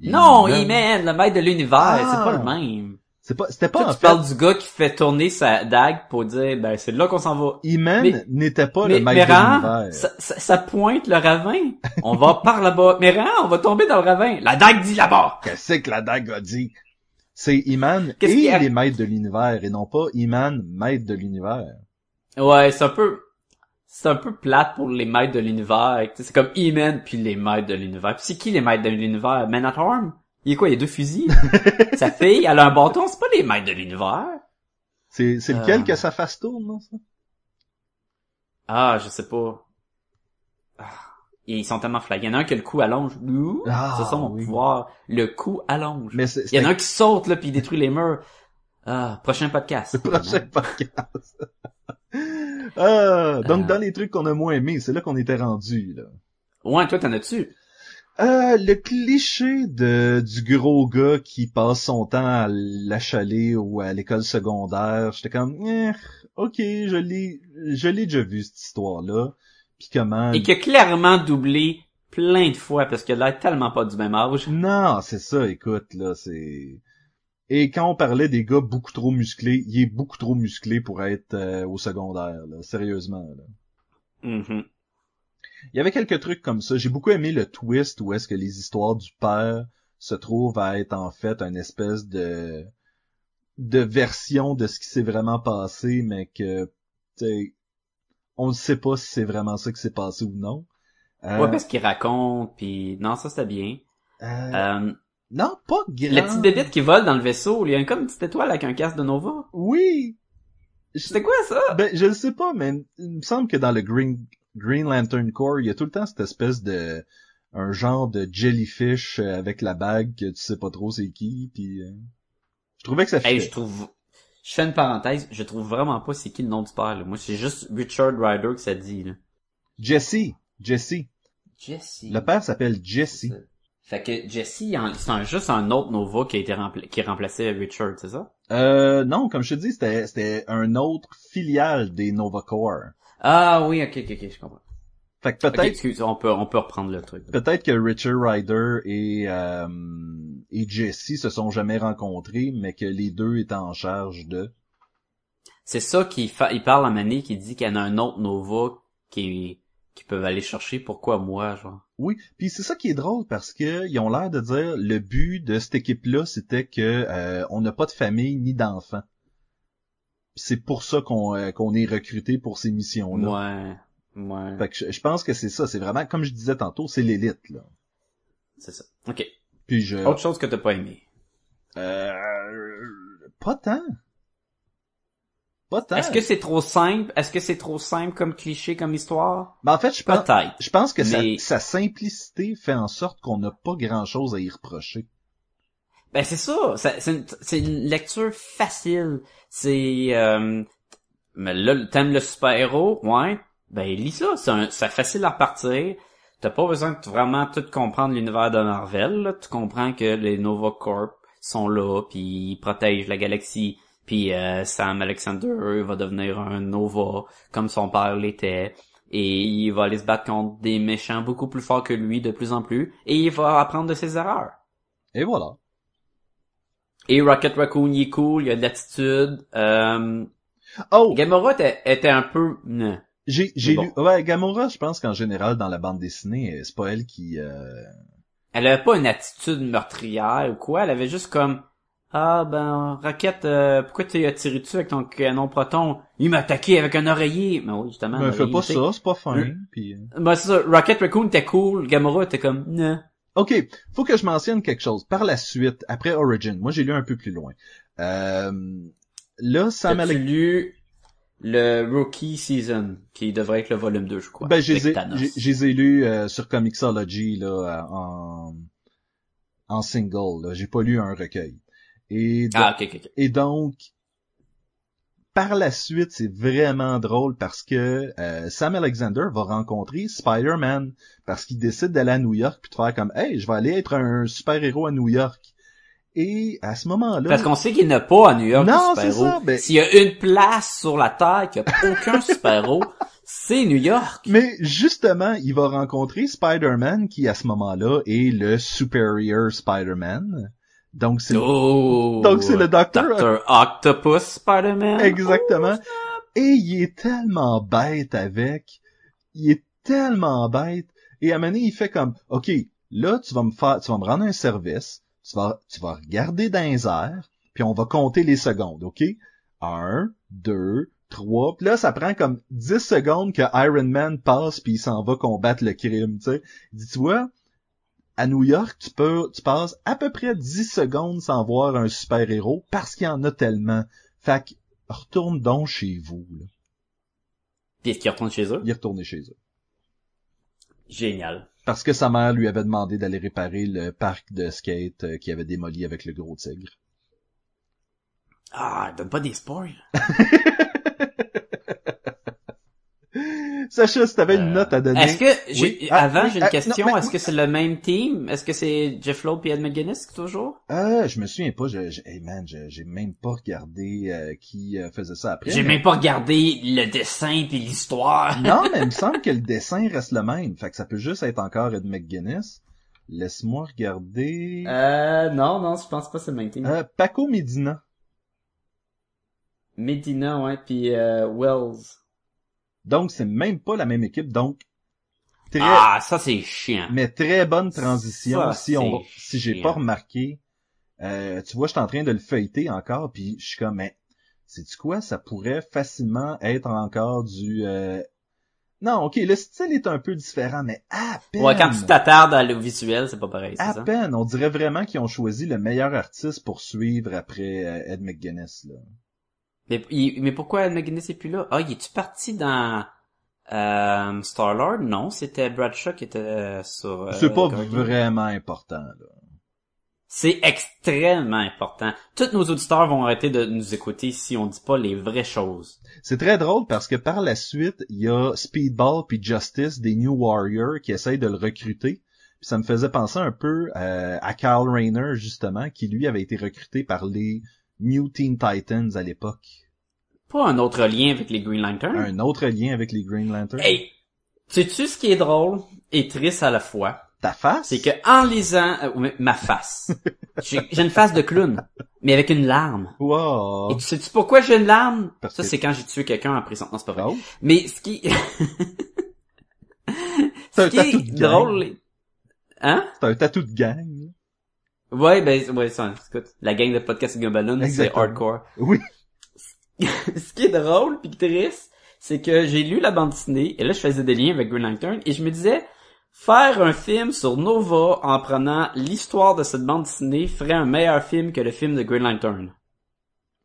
Non, He-Man. He-Man, le maître de l'univers, Ah. c'est pas le même. C'est pas, c'était pas Toi, en tu fait. parles du gars qui fait tourner sa dague pour dire, ben, c'est là qu'on s'en va. Iman n'était pas mais, le maître de l'univers. ça, ça, ça pointe le ravin. On va *laughs* par là-bas. Mais on va tomber dans le ravin. La dague dit là-bas. Qu'est-ce que la dague a dit? C'est Iman et a? les maîtres de l'univers, et non pas Iman, maître de l'univers. Ouais, c'est un peu, c'est un peu plate pour les maîtres de l'univers. C'est comme E-Man puis les maîtres de l'univers. Puis c'est qui les maîtres de l'univers? Man at Arm? Il est quoi? Il y a deux fusils? *laughs* Sa fille, elle a un bâton. C'est pas les maîtres de l'univers. C'est, c'est lequel que sa face tourne, non, ça? Ah, je sais pas. Ah, Ils sont tellement flagrants. Il y en a un qui a le cou allonge. Ouh, Ah, c'est ça mon oui. pouvoir. Le cou allonge. Mais c'est, Il y en a un qui saute là puis il détruit les murs. Ah, prochain podcast. le *laughs* prochain podcast. Ah, donc Ah. dans les trucs qu'on a moins aimés, c'est là qu'on était rendu, là. Ouais, toi t'en as-tu? Euh, le cliché de du gros gars qui passe son temps à l'achaler ou à l'école secondaire, j'étais comme eh, OK, je l'ai je l'ai déjà vu cette histoire là. Puis comment Et qui a clairement doublé plein de fois parce qu'il a l'air tellement pas du même âge. Non, c'est ça, écoute là, c'est et quand on parlait des gars beaucoup trop musclés, il est beaucoup trop musclé pour être euh, au secondaire, là, sérieusement. Là. Mhm. Il y avait quelques trucs comme ça. J'ai beaucoup aimé le twist où est-ce que les histoires du père se trouvent à être en fait une espèce de de version de ce qui s'est vraiment passé, mais que on ne sait pas si c'est vraiment ça qui s'est passé ou non. Euh, Ouais, parce qu'il raconte puis non, ça c'était bien. euh, Euh, non, pas grand. la petite bébête qui vole dans le vaisseau, il y a comme une petite étoile avec un casque de Nova. Oui. C'était quoi ça? Ben, je le sais pas, mais il me semble que dans le Green, Green Lantern Corps, il y a tout le temps cette espèce de, un genre de jellyfish euh, avec la bague que tu sais pas trop c'est qui, puis euh, je trouvais que ça Hey, je trouve, je fais une parenthèse, je trouve vraiment pas c'est qui le nom du père, là. Moi, c'est juste Richard Ryder que ça dit, là. Jesse, Jesse. Jesse. Le père s'appelle Jesse. Fait que Jesse, c'est un- juste un autre Nova qui a été rempla- qui remplaçait Richard, c'est ça? Euh, non, comme je te dis, c'était, c'était un autre filiale des Nova Corps. Ah oui, ok, ok, ok, je comprends. Fait que peut-être, excuse, on peut, on peut reprendre le truc. peut-être que Richard Ryder et, euh, et Jesse se sont jamais rencontrés, mais que les deux étaient en charge de. C'est ça qu'il fa... il parle à Mané qui dit qu'il y en a un autre Nova qui, qui peuvent aller chercher. Pourquoi moi, genre? Oui, puis c'est ça qui est drôle parce que ils ont l'air de dire le but de cette équipe-là, c'était que euh, on n'a pas de famille ni d'enfants. C'est pour ça qu'on euh, qu'on est recruté pour ces missions-là. Ouais, ouais, Fait que je, je pense que c'est ça, c'est vraiment comme je disais tantôt, c'est l'élite là. c'est ça. Ok. Puis je Autre chose que t'as pas aimé. euh, pas tant. Pas tant. Est-ce que c'est trop simple? Est-ce que c'est trop simple comme cliché, comme histoire? Ben, en fait, je pense je pense que sa- Mais- sa, simplicité fait en sorte qu'on n'a pas grand-chose à y reprocher. Ben c'est ça, c'est une, lecture facile. C'est euh, mais là t'aimes le super-héros, ouais, ben lis ça, c'est facile à repartir. T'as pas besoin de vraiment tout comprendre l'univers de Marvel, là. tu comprends que les Nova Corp sont là puis ils protègent la galaxie. Puis euh, Sam Alexander va devenir un Nova comme son père l'était. Et il va aller se battre contre des méchants beaucoup plus forts que lui de plus en plus. Et il va apprendre de ses erreurs. Et voilà. Et Rocket Raccoon, il est cool, il a de l'attitude. Euh, Oh, Gamora était, était un peu... J'ai, j'ai bon. lu, ouais, Gamora, je pense qu'en général, dans la bande dessinée, c'est pas elle qui, euh... Elle avait pas une attitude meurtrière ou quoi, elle avait juste comme... Ah ben, Rocket, euh, pourquoi tu as tiré dessus avec ton canon proton? Il m'a attaqué avec un oreiller. Mais oui, justement. Mais un fais pas ça, c'est pas fin, Euh. puis, euh, Ben c'est ça, Rocket Raccoon était cool, Gamora était comme... Non. Ok, faut que je mentionne quelque chose. Par la suite, après Origin, moi j'ai lu un peu plus loin. Euh... Là, As-tu Alex... lu le Rookie Season, qui devrait être le volume 2, je crois. Ben, j'ai lu euh, sur Comixology, là, en, en single. J'ai pas lu un recueil. Et, Ah, et donc, par la suite, c'est vraiment drôle parce que euh, Sam Alexander va rencontrer Spider-Man parce qu'il décide d'aller à New York puis de faire comme Hey, je vais aller être un super-héros à New York. Et à ce moment-là. Parce qu'on sait qu'il n'a pas à New York Non, de c'est super-héros. ça, ben- S'il y a une place sur la Terre qui a aucun *laughs* super-héros, c'est New York. Mais justement, il va rencontrer Spider-Man qui à ce moment-là est le Superior Spider-Man. Donc c'est Oh! Donc, c'est le Docteur- Dr. Octopus Spider-Man? exactement. Et il est tellement bête avec. Il est tellement bête. Et à un moment donné, il fait comme, OK, là, tu vas me faire, tu vas me rendre un service. Tu vas, tu vas regarder dans les airs, puis on va compter les secondes, OK? Un, deux, trois. Puis là, ça prend comme 10 secondes que Iron Man passe puis il s'en va combattre le crime, tu sais. Il dit, tu vois, à New York, tu peux, tu passes à peu près 10 secondes sans voir un super-héros parce qu'il y en a tellement. Fait que, retourne donc chez vous, là. Puis est-ce qu'il retourne chez eux? Il est retourné chez eux. Génial. Parce que sa mère lui avait demandé d'aller réparer le parc de skate euh, qu'il avait démoli avec le gros tigre. Ah, donne pas des spoils. *laughs* Sacha, si t'avais une Euh, note à donner... Est-ce que, Oui. Ah, avant, oui, j'ai une ah, question. Est-ce que c'est le même team? Est-ce que c'est Jeff Loeb et Ed McGuinness toujours? Euh, je me souviens pas, je, je- hey man, j'ai même pas regardé euh, qui euh, faisait ça après. J'ai mais- même pas regardé le dessin puis l'histoire. *laughs* Non, mais il me *laughs* semble que le dessin reste le même. Fait que ça peut juste être encore Ed McGuinness. Laisse-moi regarder. Euh, non, non, je pense pas que c'est le même team. Euh, Paco Medina. Medina, ouais, puis euh, Wells. Donc, c'est même pas la même équipe. Donc, très, Ah, ça c'est chiant. mais très bonne transition. Ça, si on, c'est si j'ai pas remarqué, euh, tu vois, je suis en train de le feuilleter encore, puis je suis comme, mais, sais-tu quoi, ça pourrait facilement être encore du, euh... non, ok, le style est un peu différent, mais à peine. Ouais, quand tu t'attardes à le visuel, c'est pas pareil, c'est À ça? peine, on dirait vraiment qu'ils ont choisi le meilleur artiste pour suivre après euh, Ed McGuinness. Là. Mais, il- mais pourquoi Ed McGuinness est plus là? Ah, il est-tu parti dans euh, Star-Lord? Non, c'était Bradshaw qui était euh, sur... euh, C'est pas vraiment important. Là. C'est extrêmement important. Tous nos auditeurs vont arrêter de nous écouter si on dit pas les vraies choses. C'est très drôle parce que par la suite, il y a Speedball puis Justice des New Warriors qui essayent de le recruter. Puis ça me faisait penser un peu euh, à Kyle Rayner justement, qui lui avait été recruté par les New Teen Titans à l'époque. Pas un autre lien avec les Green Lanterns. Un autre lien avec les Green Lanterns. Hey! Sais-tu ce qui est drôle et triste à la fois? Ta face? C'est que en lisant euh, ma face, *laughs* j'ai une face de clown, mais avec une larme. Wow. Et tu sais-tu pourquoi j'ai une larme? Parce ça, que- c'est quand j'ai tué quelqu'un en prison. Non, c'est pas vrai. Oh. Mais ce qui... *laughs* Ce qui est drôle... Hein? C'est un tatou de gang. Ouais, ben, ouais, ça, écoute, la gang de podcast Gumballoon, c'est hardcore. Oui. *laughs* ce qui est drôle pis triste, c'est que j'ai lu la bande dessinée, et là, je faisais des liens avec Green Lantern, et je me disais, faire un film sur Nova en prenant l'histoire de cette bande dessinée ferait un meilleur film que le film de Green Lantern.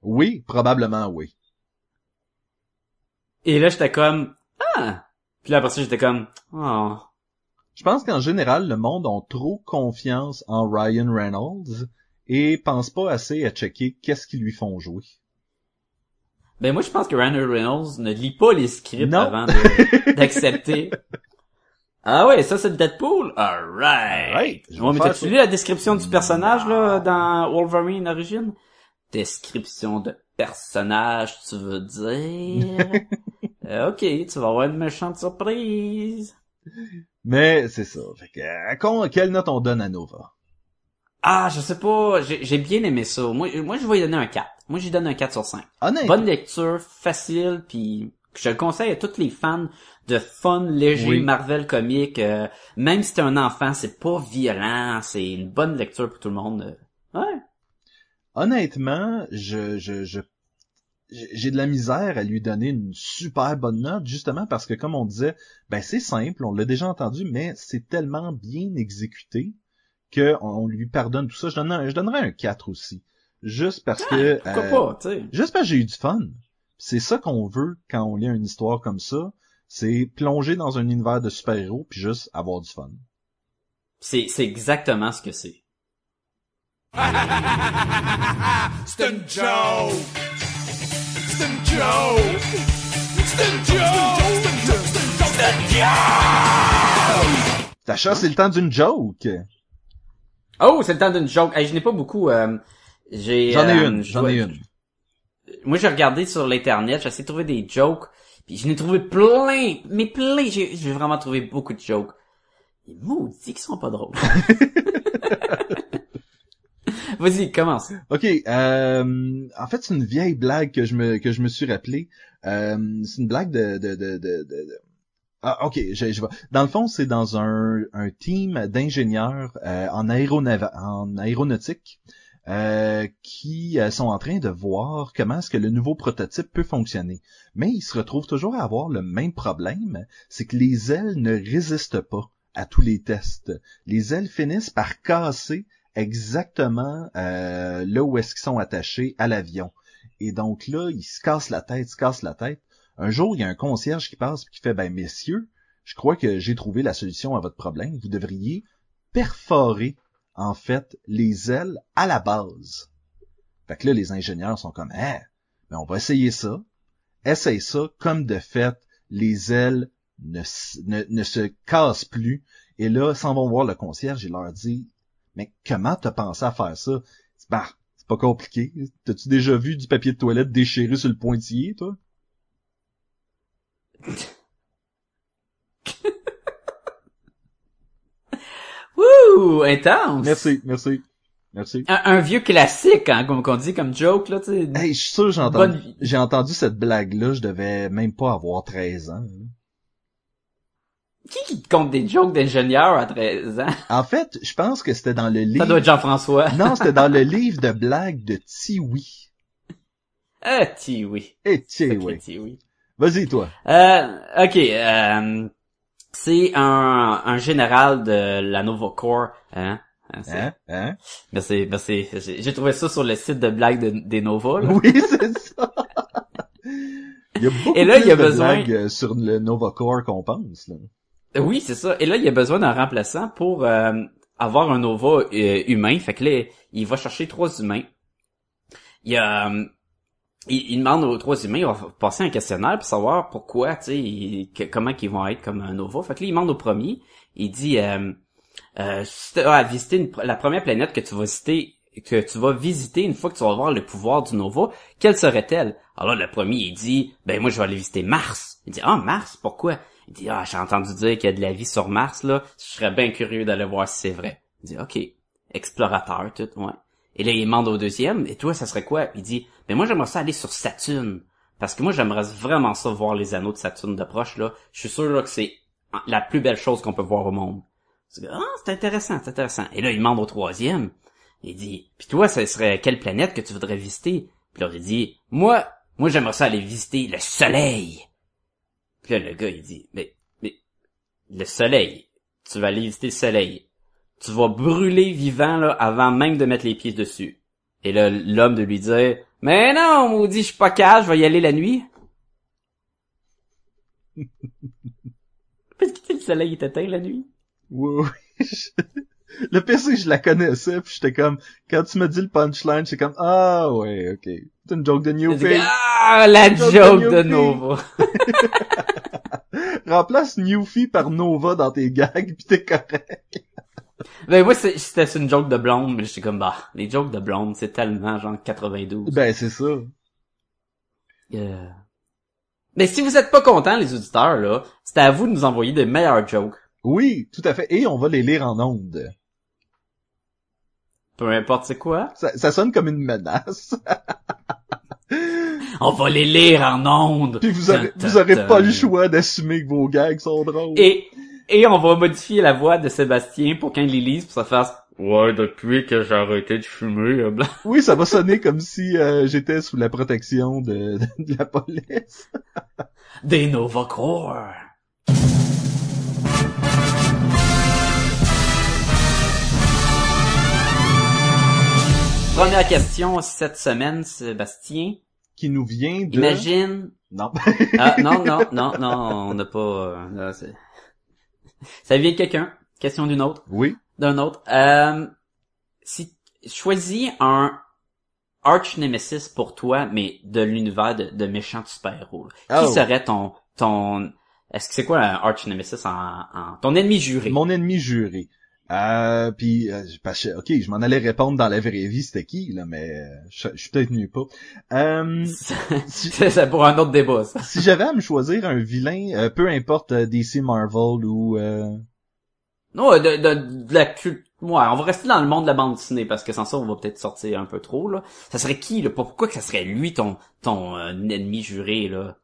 Oui, probablement oui. Et là, j'étais comme, ah! Puis là, après ça, j'étais comme, oh. Je pense qu'en général, le monde a trop confiance en Ryan Reynolds et pense pas assez à checker qu'est-ce qu'ils lui font jouer. Ben moi, je pense que Ryan Reynolds ne lit pas les scripts Non. avant *laughs* d'accepter. ah ouais, ça c'est le Deadpool? Alright! Ouais, mais t'as-tu lu la description du personnage, là, dans Wolverine Origin? Description de personnage, tu veux dire? *laughs* Euh, ok, tu vas avoir une méchante surprise. Mais c'est ça. Fait que, à con- quelle note on donne à Nova? Ah, je sais pas, j'ai bien aimé ça. Moi, moi, je vais lui donner un 4. Moi, j'y donne un 4 sur 5. Honnêtement, Bonne lecture, facile, puis je le conseille à tous les fans de fun, léger, Oui. Marvel comique. euh, même si t'es un enfant, c'est pas violent, c'est une bonne lecture pour tout le monde. euh. Ouais. honnêtement, je, je, je, j'ai de la misère à lui donner une super bonne note, justement parce que comme on disait, ben c'est simple, on l'a déjà entendu, mais c'est tellement bien exécuté que on, lui pardonne tout ça. Je donnerais, je donnerais un 4 aussi. Juste parce que... Pourquoi euh, pas, tu sais. Juste parce que j'ai eu du fun. C'est ça qu'on veut quand on lit une histoire comme ça. C'est plonger dans un univers de super-héros puis juste avoir du fun. C'est, c'est exactement ce que c'est. *laughs* C'est une joke! Une joke! C'est une joke! C'est le temps d'une joke. Oh, c'est le temps d'une joke. Hey, je n'ai pas beaucoup. euh, j'ai. J'en ai euh, une, je j'en ai une. Moi, j'ai regardé sur l'internet, j'ai essayé de trouver des jokes, puis je n'ai trouvé plein, mais plein. J'ai, j'ai vraiment trouvé beaucoup de jokes. Les maudits qui sont pas drôles. *laughs* *laughs* Vas-y, commence. Ok, euh, en fait, c'est une vieille blague que je me que je me suis rappelé. Euh, c'est une blague de de de de, de- Ah, ok, je, je vais. Dans le fond, c'est dans un un team d'ingénieurs euh, en aéronava en aéronautique euh, qui euh, sont en train de voir comment est-ce que le nouveau prototype peut fonctionner. Mais ils se retrouvent toujours à avoir le même problème, c'est que les ailes ne résistent pas à tous les tests. Les ailes finissent par casser exactement euh, là où est-ce qu'ils sont attachés à l'avion. Et donc là, ils se cassent la tête, se cassent la tête. Un jour, il y a un concierge qui passe et qui fait, ben messieurs, je crois que j'ai trouvé la solution à votre problème. Vous devriez perforer, en fait, les ailes à la base. Fait que là, les ingénieurs sont comme, hein, mais on va essayer ça. Essaye ça, comme de fait, les ailes ne, ne, ne se cassent plus. Et là, s'en vont voir le concierge et leur dit, mais comment t'as pensé à faire ça? C'est bah, c'est pas compliqué. T'as-tu déjà vu du papier de toilette déchiré sur le pointillé, toi? *laughs* Wouh, intense. Merci, merci, merci. Un, un vieux classique, hein, comme qu'on dit comme joke là, tu sais. Hey, je suis sûr que j'ai Bonne entendu, j'ai entendu cette blague-là, je devais même pas avoir 13 ans. Qui qui te compte des jokes d'ingénieur à 13 ans? En fait, je pense que c'était dans le Ça livre... doit être Jean-François. Non, c'était dans le *laughs* livre de blagues de Tiwi. Ah, ti oui. Eh, Tiwi. Tiwi. Vas-y, toi. Euh, ok. Euh, c'est un, un général de la Nova Corps. Hein? Hein, Hein? Hein? Merci, merci. J'ai j'ai trouvé ça sur le site de blagues de- des Nova. là. Oui, *laughs* c'est ça. Il y a beaucoup Et là, plus il y a de besoin- blagues euh, sur le Nova Core qu'on pense. Là. Oui, c'est ça. Et là, il a besoin d'un remplaçant pour euh, avoir un Nova euh, humain. Fait que là, il va chercher trois humains. Il, euh, il, il demande aux trois humains, il va passer un questionnaire pour savoir pourquoi, tu sais, comment qu'ils vont être comme un Nova. Fait que là, il demande au premier, il dit, euh, euh, si t'as à visiter une- la première planète que tu vas visiter, que tu vas visiter une fois que tu vas voir le pouvoir du Nova, quelle serait-elle? Alors le premier, il dit, ben moi, je vais aller visiter Mars. Il dit, ah, Mars, pourquoi? Il dit, ah, j'ai entendu dire qu'il y a de la vie sur Mars, là. Je serais bien curieux d'aller voir si c'est vrai. Il dit, ok, explorateur, tout, ouais. Et là, il demande au deuxième, et toi, ça serait quoi? Il dit, ben moi, j'aimerais ça aller sur Saturne. Parce que moi, j'aimerais vraiment ça voir les anneaux de Saturne de proche, là. Je suis sûr, là, que c'est la plus belle chose qu'on peut voir au monde. Ah, c'est intéressant, c'est intéressant. Et là, il demande au troisième. Il dit, puis toi, ça serait quelle planète que tu voudrais visiter? Puis là, il dit, moi, moi, j'aimerais ça aller visiter le soleil. Puis là, le gars, il dit, mais, mais, le soleil, tu vas aller visiter le soleil. Tu vas brûler vivant, là, avant même de mettre les pieds dessus. Et là, l'homme de lui dire, mais non, maudit, je suis pas calme, je vais y aller la nuit. *laughs* Parce que le soleil est éteint la nuit. *laughs* Oui, oui. Le PC, je la connaissais, puis j'étais comme, quand tu me dis le punchline, j'étais comme, ah ouais, ok. C'est une joke de New dit, Face. Ah, la Joke joke de. Nova. *laughs* Remplace Newfie par Nova dans tes gags, pis t'es correct. Ben, moi, c'est- c'était une joke de blonde, mais j'étais comme, bah, les jokes de blonde, c'est tellement, genre, 92. Ben, c'est ça. Euh. Mais si vous êtes pas contents, les auditeurs, là, c'est à vous de nous envoyer des meilleurs jokes. Oui, tout à fait. Et on va les lire en ondes. Peu importe c'est quoi. Ça, ça sonne comme une menace. On va les lire en ondes. Puis vous aurez, vous aurez pas le choix d'assumer que vos gags sont drôles. Et, et on va modifier la voix de Sébastien pour quand il les lise, pour ça fasse, ouais, depuis que j'ai arrêté de fumer, euh, blanc. Oui, ça va sonner comme si euh, j'étais sous la protection de, de la police. Des Nova Corps. Première question cette semaine, Sébastien. Qui nous vient de... Imagine. Non. *laughs* Ah, non, non, non, non, *laughs* on n'a pas. euh, Ça vient de quelqu'un. Question d'une autre. oui. D'un autre. Euh, si choisis un arch nemesis pour toi, mais de l'univers de, de méchants super-héros. Qui Oh. serait ton ton Est-ce que c'est quoi un arch nemesis en, en ton ennemi juré? Mon ennemi juré. Euh, puis, euh, parce que, ok, je m'en allais répondre dans la vraie vie, c'était qui, là, mais euh, je, je suis peut-être mieux pas. Euh, *laughs* si, *laughs* C'est c'est pour un autre débat, ça. si j'avais à me choisir un vilain, euh, peu importe euh, DC Marvel ou... Euh... Non, de, de, de la cul... Ouais, on va rester dans le monde de la bande dessinée parce que sans ça, on va peut-être sortir un peu trop, là. Ça serait qui, là? Pourquoi que ça serait lui, ton, ton ennemi juré, là?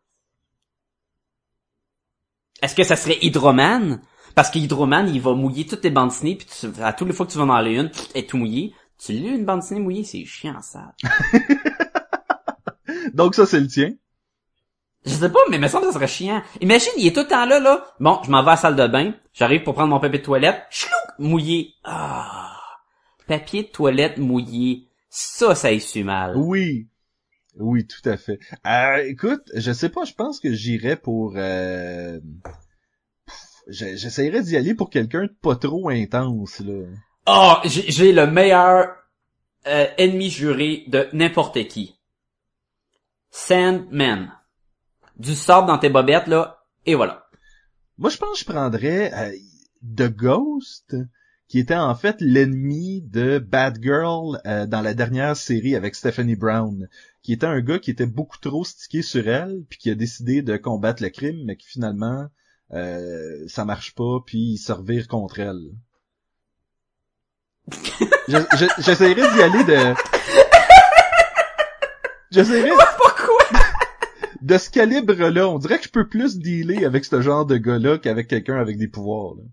Est-ce que ça serait Hydroman? Parce que Hydroman, il va mouiller toutes tes bandes dessinées, puis tu- à toutes les fois que tu vas dans aller une, elle est tout mouillée. Tu lis une bande dessinée mouillée, c'est chiant, ça. *laughs* Donc ça, c'est le tien? Je sais pas, mais il me semble que ça serait chiant. Imagine, il est tout le temps là, là. Bon, je m'en vais à la salle de bain. J'arrive pour prendre mon papier de toilette. Chlouc! Mouillé. Ah. Papier de toilette mouillé. Ça, ça essuie mal. Oui. Oui, tout à fait. Euh, écoute, je sais pas, je pense que j'irais pour... Euh... J'essaierais d'y aller pour quelqu'un de pas trop intense, là. Oh, j'ai j'ai le meilleur euh, ennemi juré de n'importe qui. Sandman. Du sable dans tes bobettes, là, et voilà. Moi, je pense que je prendrais euh, The Ghost, qui était en fait l'ennemi de Bad Girl euh, dans la dernière série avec Stephanie Brown, qui était un gars qui était beaucoup trop stické sur elle, puis qui a décidé de combattre le crime, mais qui finalement euh, ça marche pas, puis il se revire contre elle. *laughs* Je- je- J'essaierais d'y aller de... J'essaierais Pourquoi? de ce calibre-là. On dirait que je peux plus dealer avec ce genre de gars-là qu'avec quelqu'un avec des pouvoirs. là.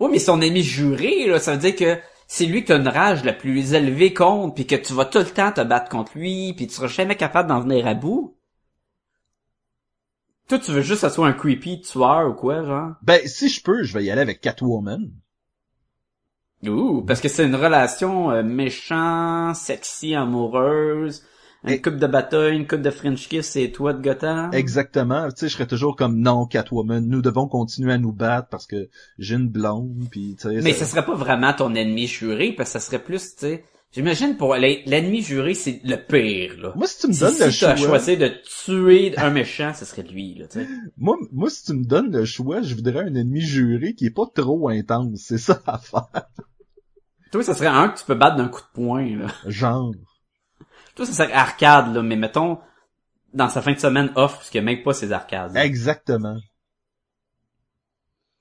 Oui, mais son ennemi juré, là, ça veut dire que c'est lui que t'as une rage la plus élevée contre, puis que tu vas tout le temps te battre contre lui, puis tu seras jamais capable d'en venir à bout. Toi, tu veux juste que ça soit un creepy tueur ou quoi, genre? Ben, si je peux, je vais y aller avec Catwoman. Ouh, parce que c'est une relation euh, méchant, sexy, amoureuse, une Et- coupe de bataille, une coupe de French kiss, c'est toi de Gotham? Exactement. Tu sais, je serais toujours comme non, Catwoman. Nous devons continuer à nous battre parce que j'ai une blonde, puis tu sais. Mais ça- ça serait pas vraiment ton ennemi juré, parce que ça serait plus, tu sais, j'imagine pour l'en- l'ennemi juré, c'est le pire, là. Moi, si tu me Si, donnes le si choix, choisi de tuer un méchant, ce serait lui, là, tu sais. *laughs* moi, moi, si tu me donnes le choix, je voudrais un ennemi juré qui est pas trop intense. C'est ça à faire. Toi, ça serait un que tu peux battre d'un coup de poing, là. Genre. Toi, ça serait arcade, là, mais mettons, dans sa fin de semaine off, parce qu'il a même pas ses arcades. là. Exactement.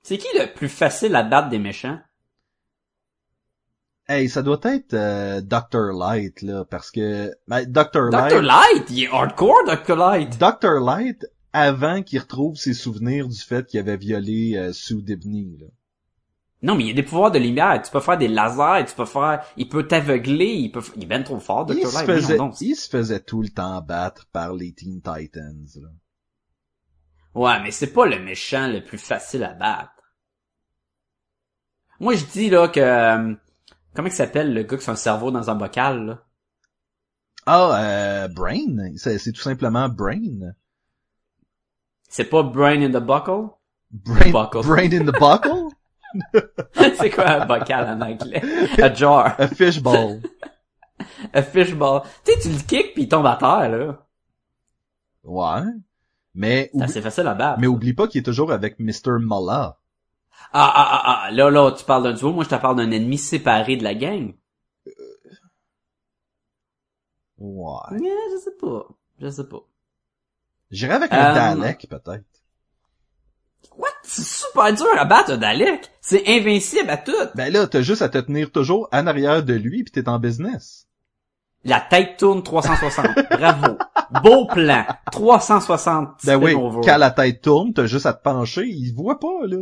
C'est qui le plus facile à battre des méchants? Hey, ça doit être euh, Dr. Light, là, parce que ben, Dr. Light... Dr. Light! Il est hardcore, Dr. Light! Dr. Light, avant qu'il retrouve ses souvenirs du fait qu'il avait violé euh, Sue Dibney, là. Non, mais il y a des pouvoirs de lumière. Tu peux faire des lasers, tu peux faire... Il peut t'aveugler, il peut... Il est ben trop fort, Dr. Il Light. se, faisait, donc. il se faisait tout le temps battre par les Teen Titans, là. Ouais, mais c'est pas le méchant le plus facile à battre. Moi, je dis, là, que... Comment il s'appelle, le gars qui a un cerveau dans un bocal, là? Ah, euh, Brain, c'est tout simplement Brain. C'est pas Brain in the Buckle? Brain, Buckle. brain in the buckle? *laughs* c'est quoi un bocal en anglais? A jar. A fishball. *laughs* A fishball. Tu sais, tu le kicks pis il tombe à terre, là. Ouais. Mais, C'est assez facile à battre. mais oublie pas qu'il est toujours avec Mr. Mullah. Ah, ah, ah, ah, là, là, tu parles d'un duo, moi je te parle d'un ennemi séparé de la gang. Ouais. Je sais pas. Je sais pas. J'irais avec un Euh, Dalek, peut-être. What? C'est super dur à battre, un Dalek. C'est invincible à tout. Ben là, t'as juste à te tenir toujours en arrière de lui pis t'es en business. La tête tourne 360. *laughs* Bravo. Beau plan. 360. Ben oui, over. quand la tête tourne, t'as juste à te pencher, il voit pas, là.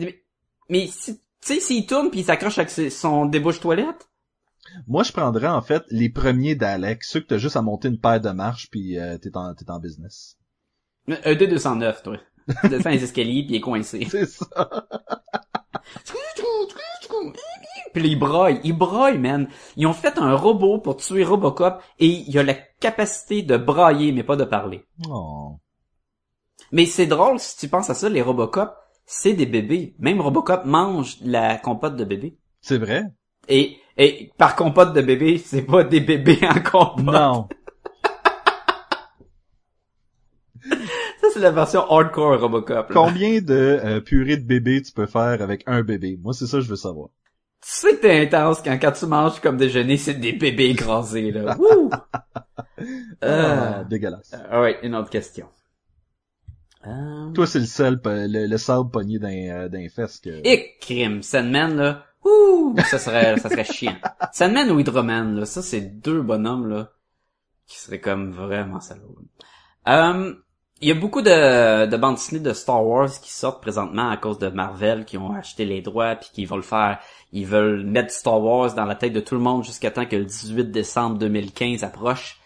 Mais, mais si, tu sais, s'il tourne puis il s'accroche avec son débouche toilette, Moi, je prendrais en fait les premiers Daleks, ceux que t'as juste à monter une paire de marches puis euh, t'es en, t'es en business. un D209, toi. Tu descends les escaliers puis il est coincé. *laughs* C'est ça. *laughs* Puis là, il broille, il broille, man. Ils ont fait un robot pour tuer Robocop et il a la capacité de brailler, mais pas de parler. Oh. Mais c'est drôle, si tu penses à ça, les Robocop, c'est des bébés. Même Robocop mange la compote de bébé. C'est vrai? Et, et par compote de bébé, c'est pas des bébés en compote. Non. *laughs* Ça, c'est la version hardcore Robocop. là. Combien de euh, purées de bébé tu peux faire avec un bébé? Moi, c'est ça que je veux savoir. Tu sais que t'es intense quand, quand tu manges comme déjeuner, c'est des bébés écrasés, là. Wouh! *laughs* Euh, Ah, dégueulasse. alright, une autre question. Euh... Toi, c'est le seul, le, le sable pogné d'un euh, d'un fesses que... Et crime, Sandman là, ouh, ça serait, ça serait chiant. *laughs* Sandman ou Hydroman là, ça c'est deux bonhommes là qui seraient comme vraiment salauds. Euh, il y a beaucoup de, de bandes dessinées de Star Wars qui sortent présentement à cause de Marvel qui ont acheté les droits puis qui veulent le faire. Ils veulent mettre Star Wars dans la tête de tout le monde jusqu'à temps que le 18 décembre 2015 approche.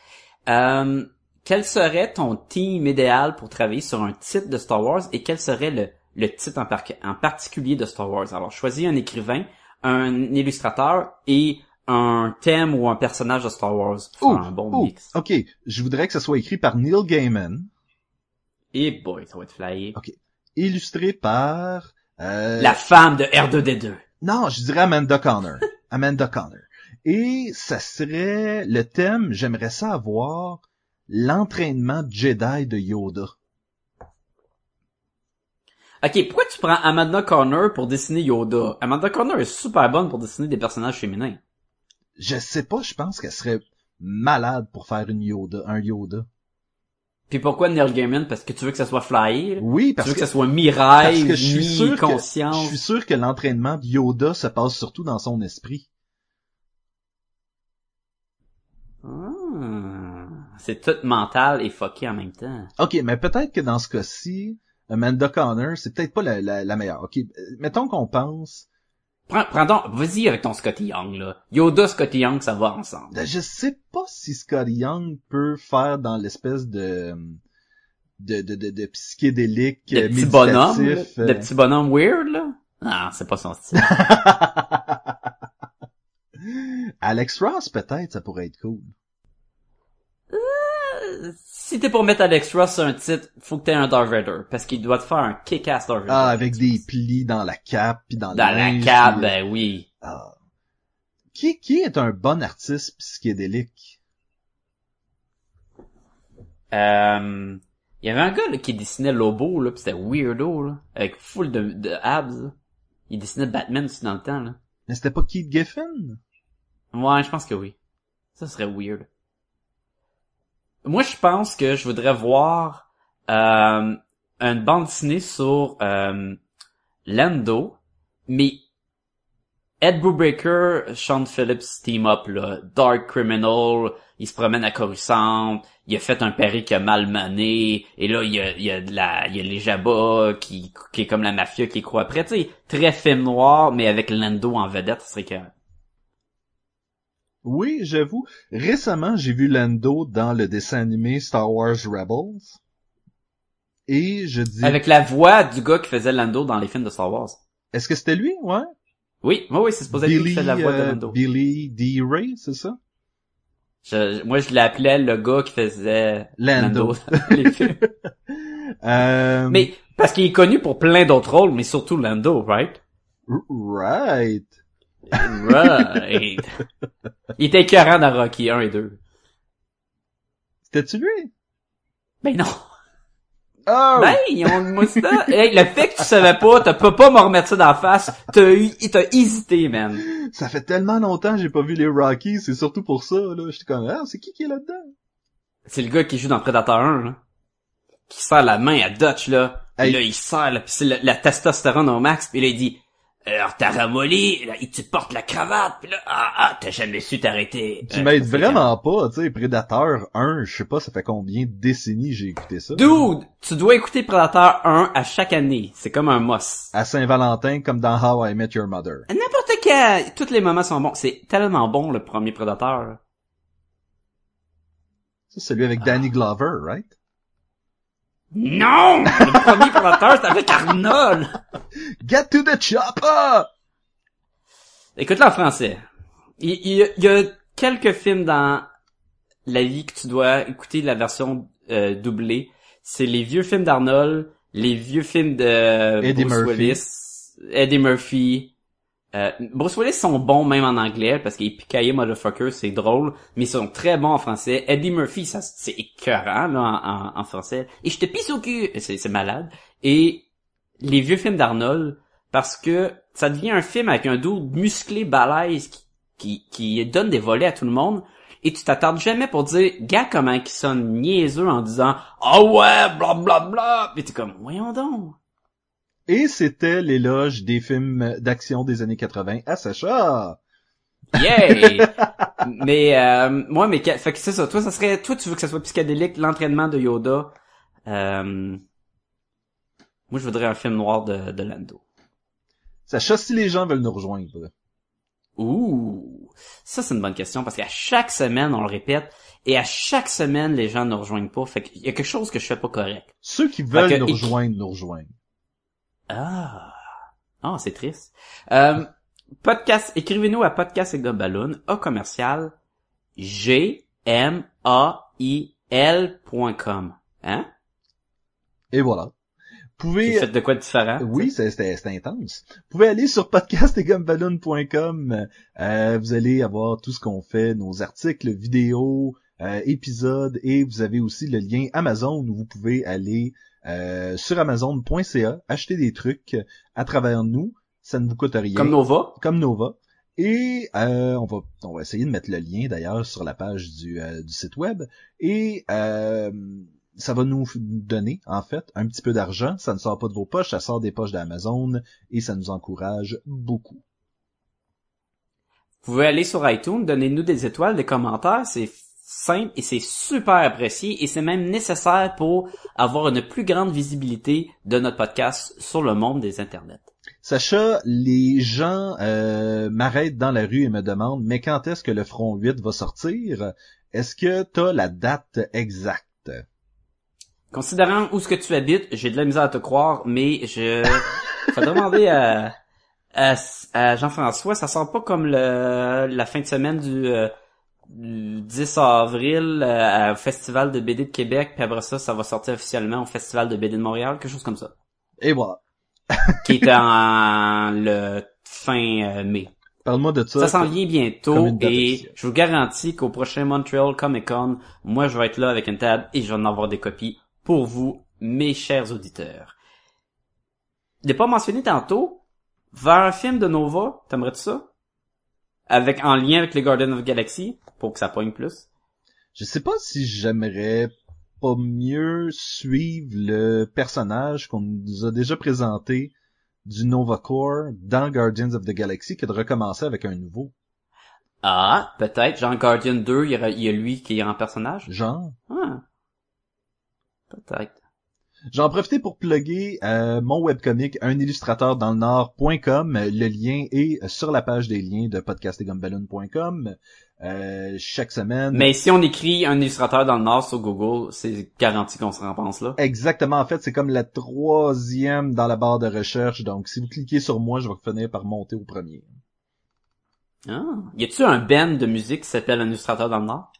Euh, quel serait ton team idéal pour travailler sur un titre de Star Wars et quel serait le, le titre en, par- en particulier de Star Wars? Alors, choisis un écrivain, un illustrateur et un thème ou un personnage de Star Wars pour Oh, un bon oh, mix. ok, je voudrais que ça soit écrit par Neil Gaiman, Et boy, ça va être flyé. illustré par... euh, La femme de R2D2. Non, je dirais Amanda Connor. *laughs* Amanda Connor. Et ça serait le thème, j'aimerais ça avoir l'entraînement Jedi de Yoda. Ok, pourquoi tu prends Amanda Connor pour dessiner Yoda? Amanda Connor est super bonne pour dessiner des personnages féminins. Je sais pas, je pense qu'elle serait malade pour faire une Yoda, un Yoda. Puis pourquoi Neil Gaiman? Parce que tu veux que ça soit flyé? Oui, Tu parce veux que, que, ça soit parce miraille, que je suis sûr que, conscience. je suis sûr que l'entraînement de Yoda se passe surtout dans son esprit. C'est tout mental et fucké en même temps. Ok, mais peut-être que dans ce cas-ci, Amanda Connor, c'est peut-être pas la, la, la meilleure. Ok, mettons qu'on pense, Prends, prends donc, vas-y avec ton Scotty Young, là. Yoda, Scotty Young, ça va ensemble. Ben, je sais pas si Scotty Young peut faire dans l'espèce de de, de, de, de psychédélique De euh, petits bonhommes, là. méditatif, euh. de petits bonhommes weird, là? Ah, c'est pas son style. *laughs* Alex Ross, peut-être, ça pourrait être cool. Si t'es pour mettre Alex Ross sur un titre, faut que t'aies un Darth Vader, parce qu'il doit te faire un kick-ass Darth Vader. Ah, avec des plis dans la cape, puis dans, Dans la cape, puis, euh, ben oui. ah. Qui, qui est un bon artiste psychédélique? Euh, il y avait un gars là, qui dessinait Lobo, là, pis c'était weirdo, là, avec full de, de abs. là. Il dessinait Batman aussi dans le temps, là. Mais c'était pas Keith Giffen? Ouais, je pense que oui. Ça serait weird. Moi, je pense que je voudrais voir euh, une bande dessinée sur euh, Lando, mais Ed Brubaker, Sean Phillips team up là, Dark Criminal, il se promène à Coruscant, il a fait un pari qui a mal mené, et là il y a, il y a de il y a les Jabba qui, qui est comme la mafia qui croit après, tu sais, très film noir, mais avec Lando en vedette, ce serait que Oui, j'avoue. Récemment, j'ai vu Lando dans le dessin animé Star Wars Rebels. Et je dis... Avec la voix du gars qui faisait Lando dans les films de Star Wars. Est-ce que c'était lui? Ouais? Oui, oui, oui, c'est supposé être lui qui Billy, fait la voix de euh, Lando. Billy D. Ray, c'est ça? Je- moi, je l'appelais le gars qui faisait Lando. Lando dans *laughs* les films. Euh, Mais, parce qu'il est connu pour plein d'autres rôles, mais surtout Lando, right? Right. Right. *laughs* Il était écœurant dans Rocky 1 et 2. C'était-tu lui? Ben non. Oh! Ben, ils ont une moustache. Hey, le fait que tu savais pas, tu peux pas me remettre ça dans la face. T'as eu, t'as hésité, man. Ça fait tellement longtemps que j'ai pas vu les Rockies, c'est surtout pour ça, là. J'étais comme, ah, c'est qui qui est là-dedans? C'est le gars qui joue dans Predator 1, là. Qui serre la main à Dutch, là. Hey. là, il serre, là, pis c'est le- la testostérone au max, puis là, il dit, alors t'as ramolli, là, et tu portes la cravate, puis là, ah, ah, t'as jamais su t'arrêter. Tu Euh, m'aides c'est vraiment pas, tu sais, Predator 1, je sais pas, ça fait combien de décennies j'ai écouté ça. Dude, tu dois écouter Predator 1 à chaque année. C'est comme un must. À Saint-Valentin, comme dans How I Met Your Mother. N'importe quel, tous les moments sont bons. C'est tellement bon, le premier Predator. Ça, c'est celui avec Danny Glover, right? Non! Le premier Predator, c'est avec Arnold! Get to the chopper! Écoute-le en français. Il, il- il y a quelques films dans la vie que tu dois écouter la version euh, doublée. C'est les vieux films d'Arnold, les vieux films de Eddie Bruce Murphy. Willis, Eddie Murphy. Euh, Bruce Willis sont bons même en anglais parce qu'il picaillé motherfucker, c'est drôle, mais ils sont très bons en français. Eddie Murphy, ça c'est écœurant là en, en- français. Et je te pisse au cul, c'est malade. Et les vieux films d'Arnold parce que ça devient un film avec un dos musclé balèze qui, qui, qui donne des volets à tout le monde. et tu t'attardes jamais pour dire, gars, comment ils sonnent niaiseux en disant, ah ouais, bla bla bla. Puis t'es comme, voyons donc. Et c'était l'éloge des films d'action des années 80 à Sacha. Yay! *laughs* mais, euh, moi, mais, fait que c'est ça. Toi, ça serait, toi, tu veux que ça soit psychédélique, l'entraînement de Yoda. Euh, moi, je voudrais un film noir de, de Lando. Sacha, si les gens veulent nous rejoindre. Ouh, ça c'est une bonne question parce qu'à chaque semaine on le répète et à chaque semaine les gens ne rejoignent pas. Fait qu'il y a quelque chose que je fais pas correct. Ceux qui veulent que- nous rejoindre, nous rejoindre. Ah, ah c'est triste. Euh, podcast, écrivez-nous à podcast avec ballon au commercial g m a i l.com. Hein? Et voilà. Pouvez... faites de quoi de différent? Oui, c'est- c'était c'était intense. Vous pouvez aller sur podcastetgumballoon.com. Euh, vous allez avoir tout ce qu'on fait, nos articles, vidéos, euh, épisodes, et vous avez aussi le lien Amazon où vous pouvez aller euh, sur amazon.ca, acheter des trucs à travers nous. Ça ne vous coûte rien. Comme Nova? comme Nova. Et euh, on va on va essayer de mettre le lien d'ailleurs sur la page du, euh, du site web. Et euh, ça va nous donner en fait un petit peu d'argent. Ça ne sort pas de vos poches, ça sort des poches d'Amazon et ça nous encourage beaucoup. Vous pouvez aller sur iTunes, donnez-nous des étoiles, des commentaires, c'est simple et c'est super apprécié et c'est même nécessaire pour avoir une plus grande visibilité de notre podcast sur le monde des internets. Sacha, les gens euh, m'arrêtent dans la rue et me demandent mais quand est-ce que le front 8 va sortir? Est-ce que t'as la date exacte? Considérant où ce que tu habites, j'ai de la misère à te croire, mais je faut demander à, à, à Jean-François, ça sort pas comme le la fin de semaine du, euh, du 10 avril euh, au Festival de BD de Québec, puis après ça, ça va sortir officiellement au Festival de BD de Montréal, quelque chose comme ça. Et voilà. qui est en *laughs* le fin euh, mai. Parle-moi de ça. Ça s'en vient bientôt et je vous garantis qu'au prochain Montreal Comic Con, moi je vais être là avec une table et je vais en avoir des copies pour vous, mes chers auditeurs. Je l'ai pas mentionné tantôt, vers un film de Nova, t'aimerais-tu ça? Avec, en lien avec les Guardians of the Galaxy, pour que ça pogne plus? Je sais pas si j'aimerais pas mieux suivre le personnage qu'on nous a déjà présenté du Nova Corps dans Guardians of the Galaxy que de recommencer avec un nouveau. Ah, peut-être, genre Guardian 2, il y, a lui qui est en personnage? Genre. Ah. Peut-être. J'en profite pour plugger euh, mon webcomic unillustrateurdanslenord.com. Le lien est sur la page des liens de podcastegumballoon.com. Euh, chaque semaine. Mais si on écrit un illustrateur dans le Nord sur Google, c'est garanti qu'on se rempense là. Exactement, en fait, c'est comme la troisième dans la barre de recherche. Donc, si vous cliquez sur moi, je vais finir par monter au premier. Ah. Y a-tu un band de musique qui s'appelle un illustrateur dans le Nord?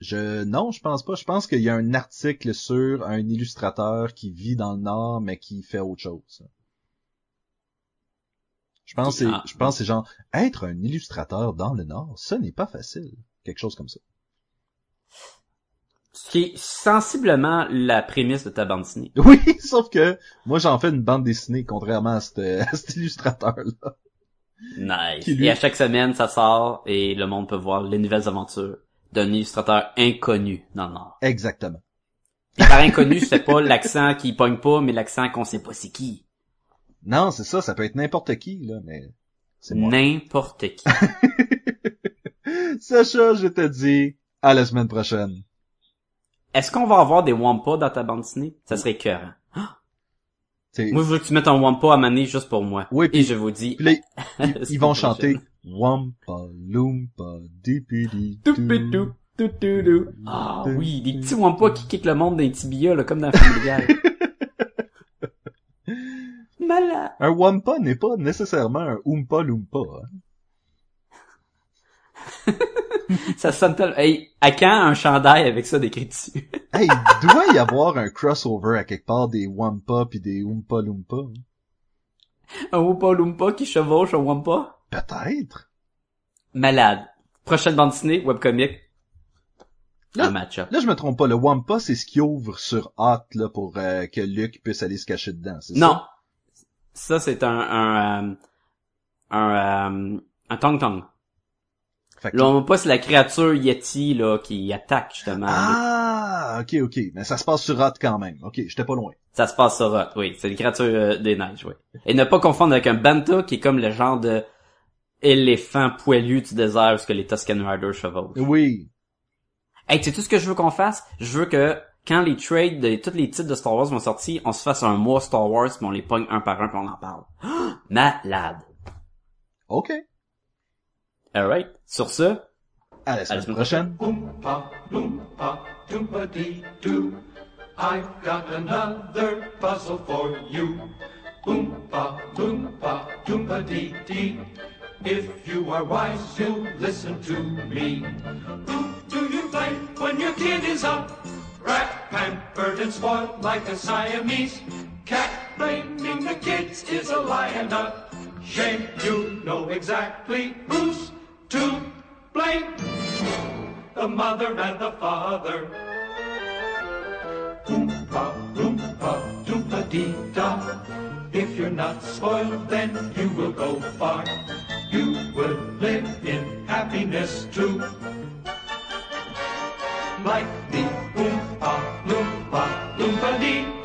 Je non, je pense pas. Je pense qu'il y a un article sur un illustrateur qui vit dans le Nord, mais qui fait autre chose. Je pense que c'est, Ah. je pense c'est genre être un illustrateur dans le Nord, ce n'est pas facile. Quelque chose comme ça. Ce qui est sensiblement la prémisse de ta bande dessinée. *laughs* Oui, sauf que moi j'en fais une bande dessinée contrairement à, cet- à cet illustrateur-là. Nice. Lui- Et à chaque semaine, ça sort et le monde peut voir les nouvelles aventures d'un illustrateur inconnu dans le Nord. Exactement. Et par inconnu, c'est pas l'accent qui pogne pas, mais l'accent qu'on sait pas c'est qui. Non, c'est ça, ça peut être n'importe qui, là, mais c'est moi. N'importe qui. *laughs* Sacha, je te dis à la semaine prochaine. Est-ce qu'on va avoir des Wampa dans ta bande dessinée? Ça serait écœurant. *gasps* Moi, je veux que tu mettes un Wampa à maner juste pour moi. Oui, Et puis- je vous dis, puis là, *laughs* ils, vont chanter Wampa Loompa Dipidi. Ah oui, des petits Wampa qui kickent le monde d'un tibia, là, comme dans la familiale. *laughs* Un Wampa n'est pas nécessairement un Oompa Loompa. hein. *laughs* Ça sonne tellement... Hey, à quand un chandail avec ça décrit dessus? *laughs* Hey, il doit y avoir un crossover à quelque part des Wampa puis des Oompa Loompa. hein. un Wampa Loompa qui chevauche un Wampa? Peut-être. Malade. Prochaine bande dessinée, webcomic. Là- Un match-up. Là, je me trompe pas. Le Wampa, c'est ce qui ouvre sur Hot là pour euh, que Luke puisse aller se cacher dedans. c'est Non. Ça? C'est un, un, euh, un, euh, un tong tong. Fait que- Là, on pas c'est la créature Yeti, là, qui attaque, justement. Ah, ok, ok. Mais ça se passe sur Hot quand même. Ok, j'étais pas loin. Ça se passe sur Roth, oui. C'est une créature euh, des neiges, oui. Et ne pas confondre avec un Banta, qui est comme le genre de éléphant poilu du désert, parce que les Tusken Riders chevauchent. Oui. Hey, c'est tout ce que je veux qu'on fasse? Je veux que, quand les trades de tous les titres de Star Wars vont sortir, on se fasse un mois Star Wars, puis on les pogne un par un, puis on en parle. *gasps* Malade. Ok. Alright. Sur ce, À la semaine prochaine. Oompa, loompa, doompa dee doo. I've got another puzzle for you. Oompa, loompa, doompa dee dee. If you are wise, you'll listen to me. Who do you blame when your kid is up? Rat pampered and spoiled like a Siamese cat. Blaming the kids is a lie and a shame. You know exactly who's to blame. The mother and the father. Oompa, oompa, doompa dee da. If you're not spoiled, then you will go far. You will live in happiness too. Like the Oompa Loompa Loompa Dee.